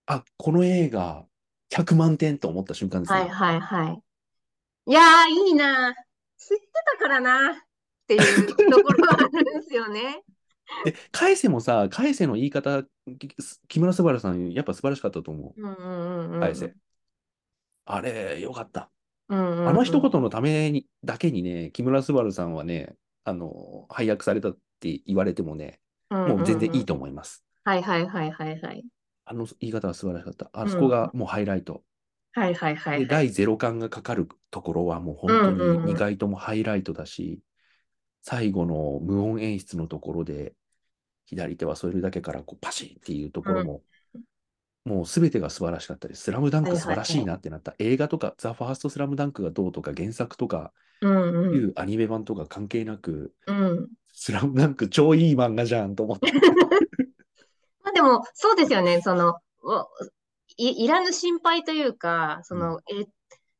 あ、この映画100万点と思った瞬間ですね。はいはいはい。いやー、いいな。知ってたからな。っていうところがあるんですよね。で、返せもさ、返せの言い方、き木村昴さん、やっぱ素晴らしかったと思う。うんうんうんうん。返せ。あれ、よかった。うんうんうん。あの一言のために、だけにね、木村昴さんはね、あの、配役されたって言われてもね、もう全然いいと思思います。はいはいはいはいはい。あの言い方は素晴らしかった。あそこがもうハイライト。はいはいはいで、はい。第0巻がかかるところはもう本当うんうんうんに2回ともハイライトだし、最後の無音演出のところで、左手は添えるだけからこうパシッっていうところも、もうすべてが素晴らしかったです。スラムダンク素晴らしいなってなった。映画とか、ザ・ファーストスラムダンクがどうとか、原作とか、うんうん。いうアニメ版とか関係なく、うん。スラムダンク超いい漫画じゃんと思って。まあでも、そうですよね。その、おい、いらぬ心配というか、その、え、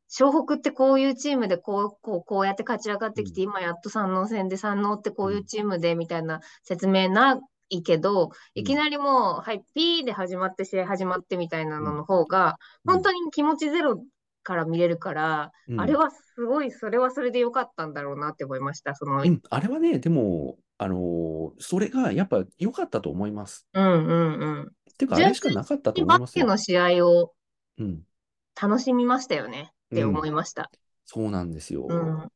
湘北ってこういうチームでこう、こう、こうやって勝ち上がってきて、今やっと山王戦で山王ってこういうチームでみたいな説明ないけど、いきなりもう、はい、ピーで始まって試合始まってみたいなのの方が、本当に気持ちゼロから見れるから、うん。あれはすごい、それはそれで良かったんだろうなって思いました。その、うん、あれはね、でも、あのーそれがやっぱ良かったと思います。うんうんうん。っていうか、あれしかなかったと思バいますよ。スケの試合をうん、楽しみましたよねって思いました。そうなんですよ。うん。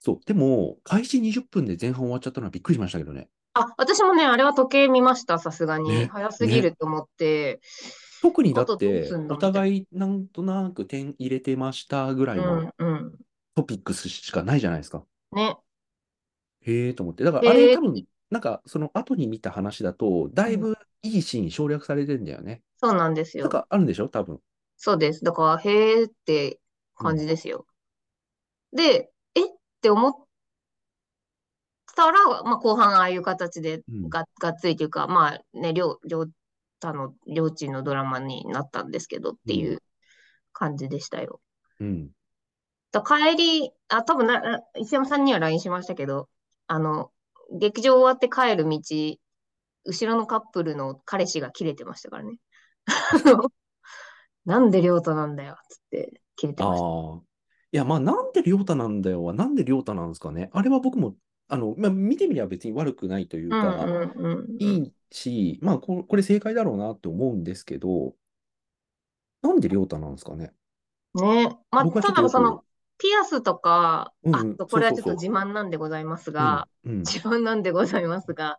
そう、でも、開始20分で前半終わっちゃったのはびっくりしましたけどね。あ、私もね、あれは時計見ました、さすがに。ね早すぎると思って。特にだっあとどうてすん、の？お互いなんとなく点入れてましたぐらういのんうん。トピックスしかないじゃないですか。ね。へえと思って。だから、あれ多分、なんか、その後に見た話だと、だいぶいいシーン省略されてんだよね。そうなんですよ。なんかあるんでしょ？多分。そうです。だから、へーって感じですよ。で、えって思ったら、まあ、後半ああいう形でうんが,、がっつりというか、まあね、両、両他の両親のドラマになったんですけどっていう感じでしたよ。うん。と帰り、あ、多分な、石山さんには LINE しましたけど、あの、劇場終わって帰る道、後ろのカップルの彼氏が切れてましたからね。なんで亮太なんだよ、つって切れてあました。あ。いや、まあ、なんで亮太なんだよは、なんで亮太なんですかね。あれは僕も、あの、まあ、見てみれば別に悪くないといううんか。いいし、まあこ、これ正解だろうなって思うんですけど、なんで亮太なんですかね。ね。まあ、ただその、ピアスとか、うんうんあ、これはちょっと自慢なんでございますが、うん、うん、自慢なんでございますが、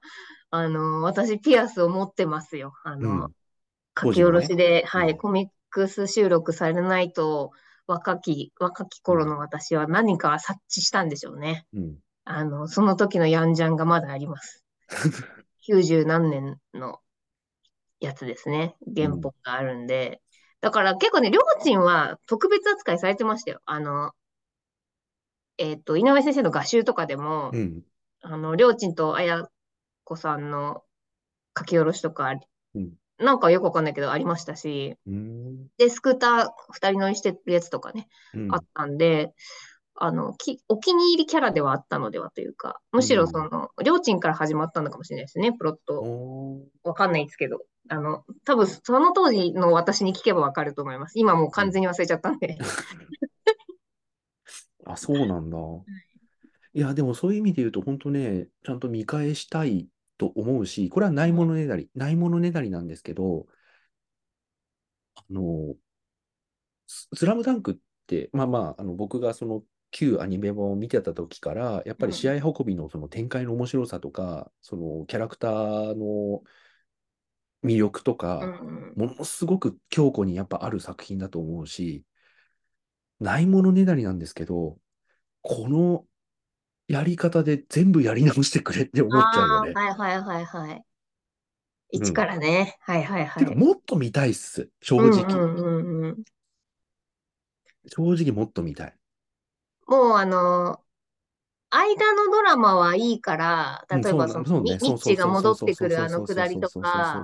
あの、私ピアスを持ってますよ。あうの、ん。書き下ろしで、はい、うんコミックス収録されないと、若き、若き頃の私は何か察知したんでしょうね。うん。あの、その時のヤンジャンがまだあります。90何年のやつですね。原本があるんで。だから結構ね、りょうちんは特別扱いされてましたよ。あの、えっと、井上先生の画集とかでも、うん。あの、りょうちんとあやこさんの書き下ろしとか、うんなんかよくわかんないけどありましたし、うん。で、スクーター二人乗りしてるやつとかね、うんあったんで、あの、き、お気に入りキャラではあったのではというか、むしろその、りょうちんから始まったのかもしれないですね、プロット。わかんないですけど。あの、多分その当時の私に聞けばわかると思います。今もう完全に忘れちゃったんで。あ、そうなんだ。い。や、でもそういう意味で言うと、本当ね、ちゃんと見返したいと思うし、これはないものねだり、ないものねだりなんですけど、あの、ススラムダンクって、まあまあ、あの僕がその旧アニメ版を見てた時から、やっぱり試合運びのその展開の面白さとか、そのキャラクターの魅力とうか、ん。ものすごく強固にやっぱある作品だと思うし、ないものねだりなんですけど、このやり方で全部やり直してくれって思っちゃうよね。はいはいはいはい。一からね。うん、はいはいはい。もっと見たいっす、正直。正直もっと見たい。もうあの、間のドラマはいいから、例えばその、うんね、ミッチが戻ってくるあのくだりとか、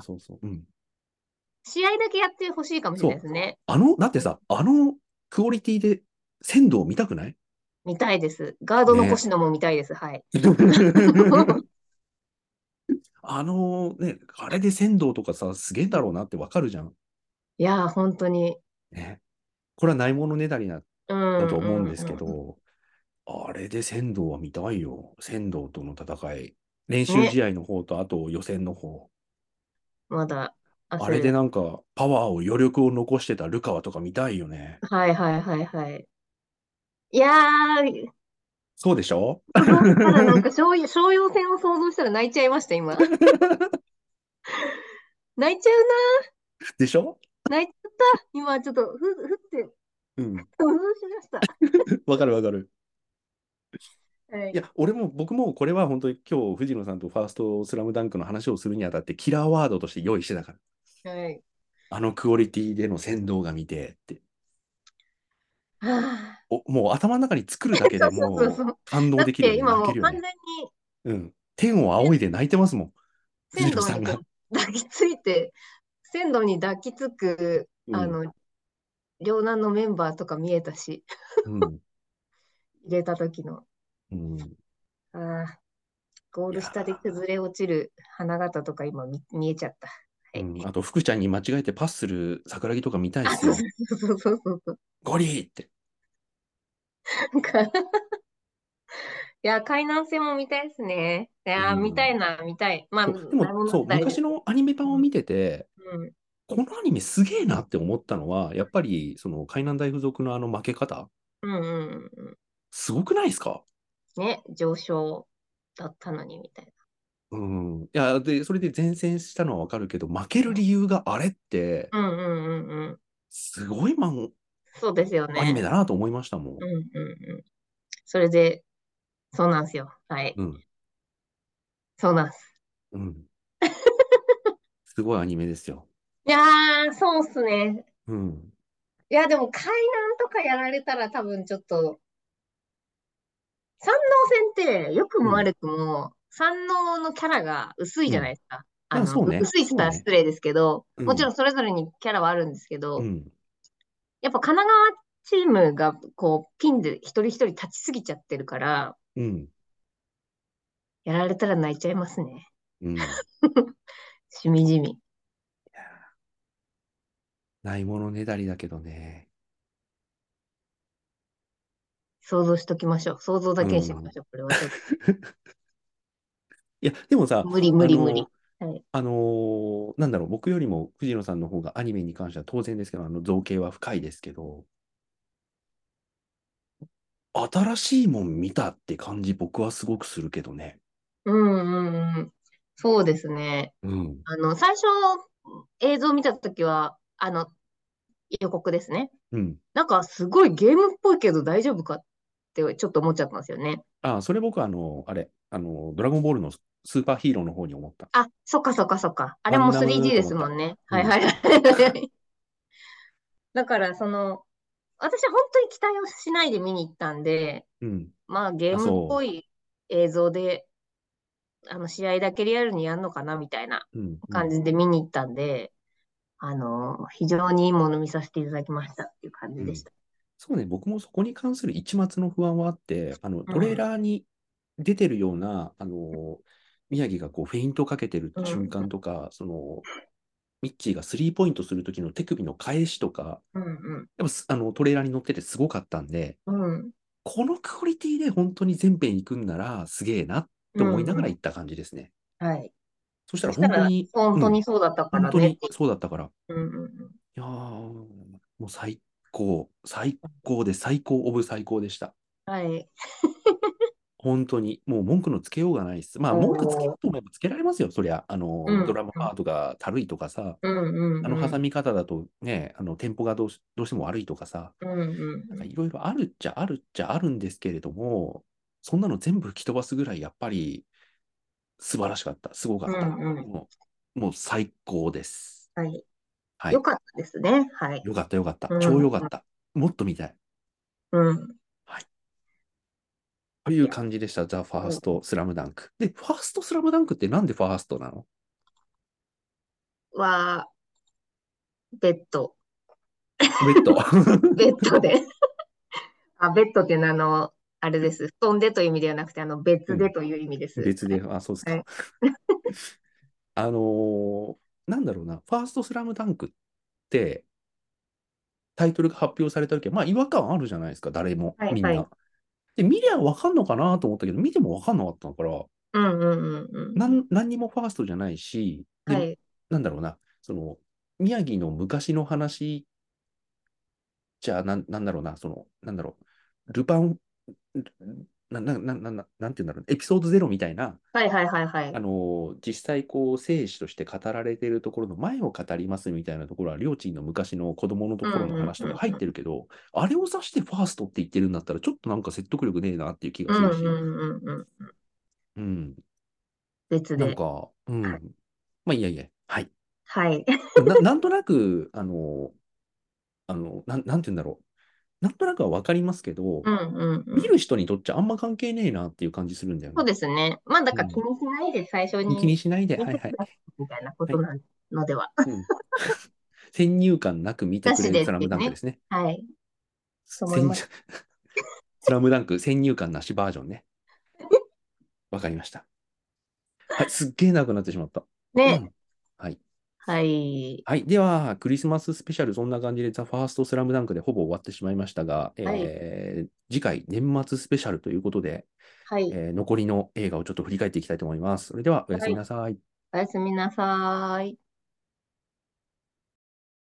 試合だけやってほしいかもしれないですね。あの、だってさ、あのクオリティで鮮度を見たくない？見たいです。ガードの腰野も見たいです。はい。あのね、あれで鮮度とかさ、すげえだろうなってわかるじゃん。いやー、本当に。ね。これはないものねだりなうんだと思うんですけうんど、あれで仙道は見たいよ。仙道との戦い。練習試合の方と、あと予選の方。まだ、あれでなんか、パワーを余力を残してたルカワとか見たいよね。はいはいはいはい。いやー、そうでしょ？ただなんか商 商用戦を想像したら泣いちゃいました、今。泣いちゃでしょ？うな。泣いちゃった。今ちょっとふ、ふってうん。想像しました。わかるわかる。はいいや、俺も、僕もこれは本当に今日、藤野さんとファーストスラムダンクの話をするにあたって、キラーワードとして用意してたから。はい。あのクオリティでの先導が見てって。はおもう頭の中に作るだけでも そう感動できる。今もう完泣けるよね全。にうん。天を仰いで泣いてますもん。藤鮮度に野さんが。抱きついて、鮮度に抱きつく、うんあの、両南のメンバーとか見えたし、うん。入れた時の。うん。ああ、ゴール下で崩れ落ちる花形とか今見、見えちゃった。はい。うんあと、福ちゃんに間違えてパスする桜木とか見たいであ、すよ。そうそうそうそう。ゴリーって。なんか いや、海南戦も見たいですね。いやー、うん見たいな、見たい。まあ、でも、そう、誰昔のアニメ版を見てて、うん。このアニメすげえなって思ったのは、やっぱり、その、海南大附属のあの負け方、うんうんうんすごくないですか？うん。ね、上昇だったのに、みたいうん。いや、で、それで善戦したのはわかるけど、負ける理由があれって、な。うんうんうんうん。すごいマン、そうですよね。アニメだなと思いましたもん。うんうんうん。それで、そうなんですよ。はい。うん。そうなんです。うん。すごいアニメですよ。いやー、そうっすね。うん。いや、でも、海南とかやられたら多分ちょっと、山王戦って、良くも悪くも、山王のキャラが薄いじゃないですか。あの、そうね薄いって言ったら失礼ですけど、うんもちろんそれぞれにキャラはあるんですけど、うん。やっぱ神奈川チームがこうピンで一人一人立ちすぎちゃってるから、うん。やられたら泣いちゃいますね。うん。しみじみ。ないものねだりだけどね。想像しときましょう。想像だけにしておきましょう。これはちょっ いや、でもさと、無理無理あの無理。はい。あのーなんだろう、僕よりも藤野さんの方がアニメに関しては当然ですけど、あの造形は深いですけど、新しいもん見たって感じ、僕はすごくするけどね。うんうんうん。そうですね。うん。あの、最初映像見たときは、あの、予告ですね。うん。なんかすごいゲームっぽいけど大丈夫かってちょっと思っちゃったんですよね。あ、それ僕、あの、あれ、あの、ドラゴンボールのスーパーヒーローの方に思った。あ、そっかそっかそっか。あれもガンダム 3D ですもんね。はいはいはい。だから、その、私は本当に期待をしないで見に行ったんで、うん。まあゲームっぽい映像で、あの、試合だけリアルにやるのかなみたいなうん。うん感じで見に行ったんで、あの、非常にいいもの見させていただきましたっていう感じでした。そうね、僕もそこに関する一末の不安はあって、あの、トレーラーに出てるような、あの、宮城がこう、フェイントかけてる瞬間とか、その、ミッチーがスリーポイントするときの手首の返しとか、うんやっぱすあのトレーラーに乗っててすごかったんで、うん。うん。このクオリティで本当に全編行くんならすげえなって思いながら行った感じですね。はい。そしたらそしたら本当に、本当にそうだったかうん本当に。そうだったから、いうんうんうん。やー、もう最高、最高で最高オブ最高でした。はい。本当に、もう文句のつけようがないです。まあ、文句つけようと思えばつけられますよ、そりゃ。あの、うんドラムパートがたるいとかさ、うんうんうん。あの挟み方だとね、あのテンポがどうしどうしても悪いとかさ、いろいろあるっちゃあるっちゃあるんですけれども、そんなの全部吹き飛ばすぐらいやっぱり素晴らしかった、すごかった。うんうんもうもう最高です。はい。はいよ。かったですね。はい。よかったよかったう。ん超よかった。もっと見たい。うん。という感じでした、ザ・ファースト・スラムダンク。で、ファースト・スラムダンクってなんでファーストなの？は、ベッド。ベッド。ベッドで。あ、ベッドっていうのは、あの、あれです。布団でという意味ではなくて、あの、別でという意味です。別で、あ、そうですか。はい あのーなんだろうな、ファーストスラムダンクって、タイトルが発表されたときは、まあ違和感あるじゃないですか、誰も、はいみんな。はいで、見りゃわかんのかなと思ったけど、見てもわかんなかったから、うんうんうんうん。なん何にもファーストじゃないし、ではい。なんだろうな、その、宮城の昔の話じゃあ、なんなんだろうな、その、なんだろう、ルパン、な、な、な、な、ななんていうんだろう、エピソードゼロみたいな、はいはいはいはいあ。の実際こう生死として語られているところの前を語りますみたいなところは、りょーちんの昔の子供のところの話とか入ってるけど、あれを指してファーストって言ってるんだったら、ちょっとなんか説得力ねえなっていう気がするし、うんうんうんうん。うん、別で。なんか、うん、まあいいやいいや、はい。はい。ななんとなく、あの、あのなん、なんて言うんだろう、なんとなくはわかりますけど、うんうんうん見。る人にとっちゃあんま関係ねえなっていう感じするんだよそうね。ですね。まあ、だから気にしないで最初に気にしないで、はいはいみたいなことなのでは。うん 先入観なく見てくれるスラムダンクですね。はい。そう思いスラムダンク先入観なしバージョンね。わかりました。はい、すっげえ長くなってしまった。ね。うんはい。はい。はい。では、クリスマススペシャル、そんな感じで、ザ・ファースト・スラムダンクでほぼ終わってしまいましたが、えー次回、年末スペシャルということで、はい。えー残りの映画をちょっと振り返っていきたいと思います。それでは、おやすみなさいおやすみなさい。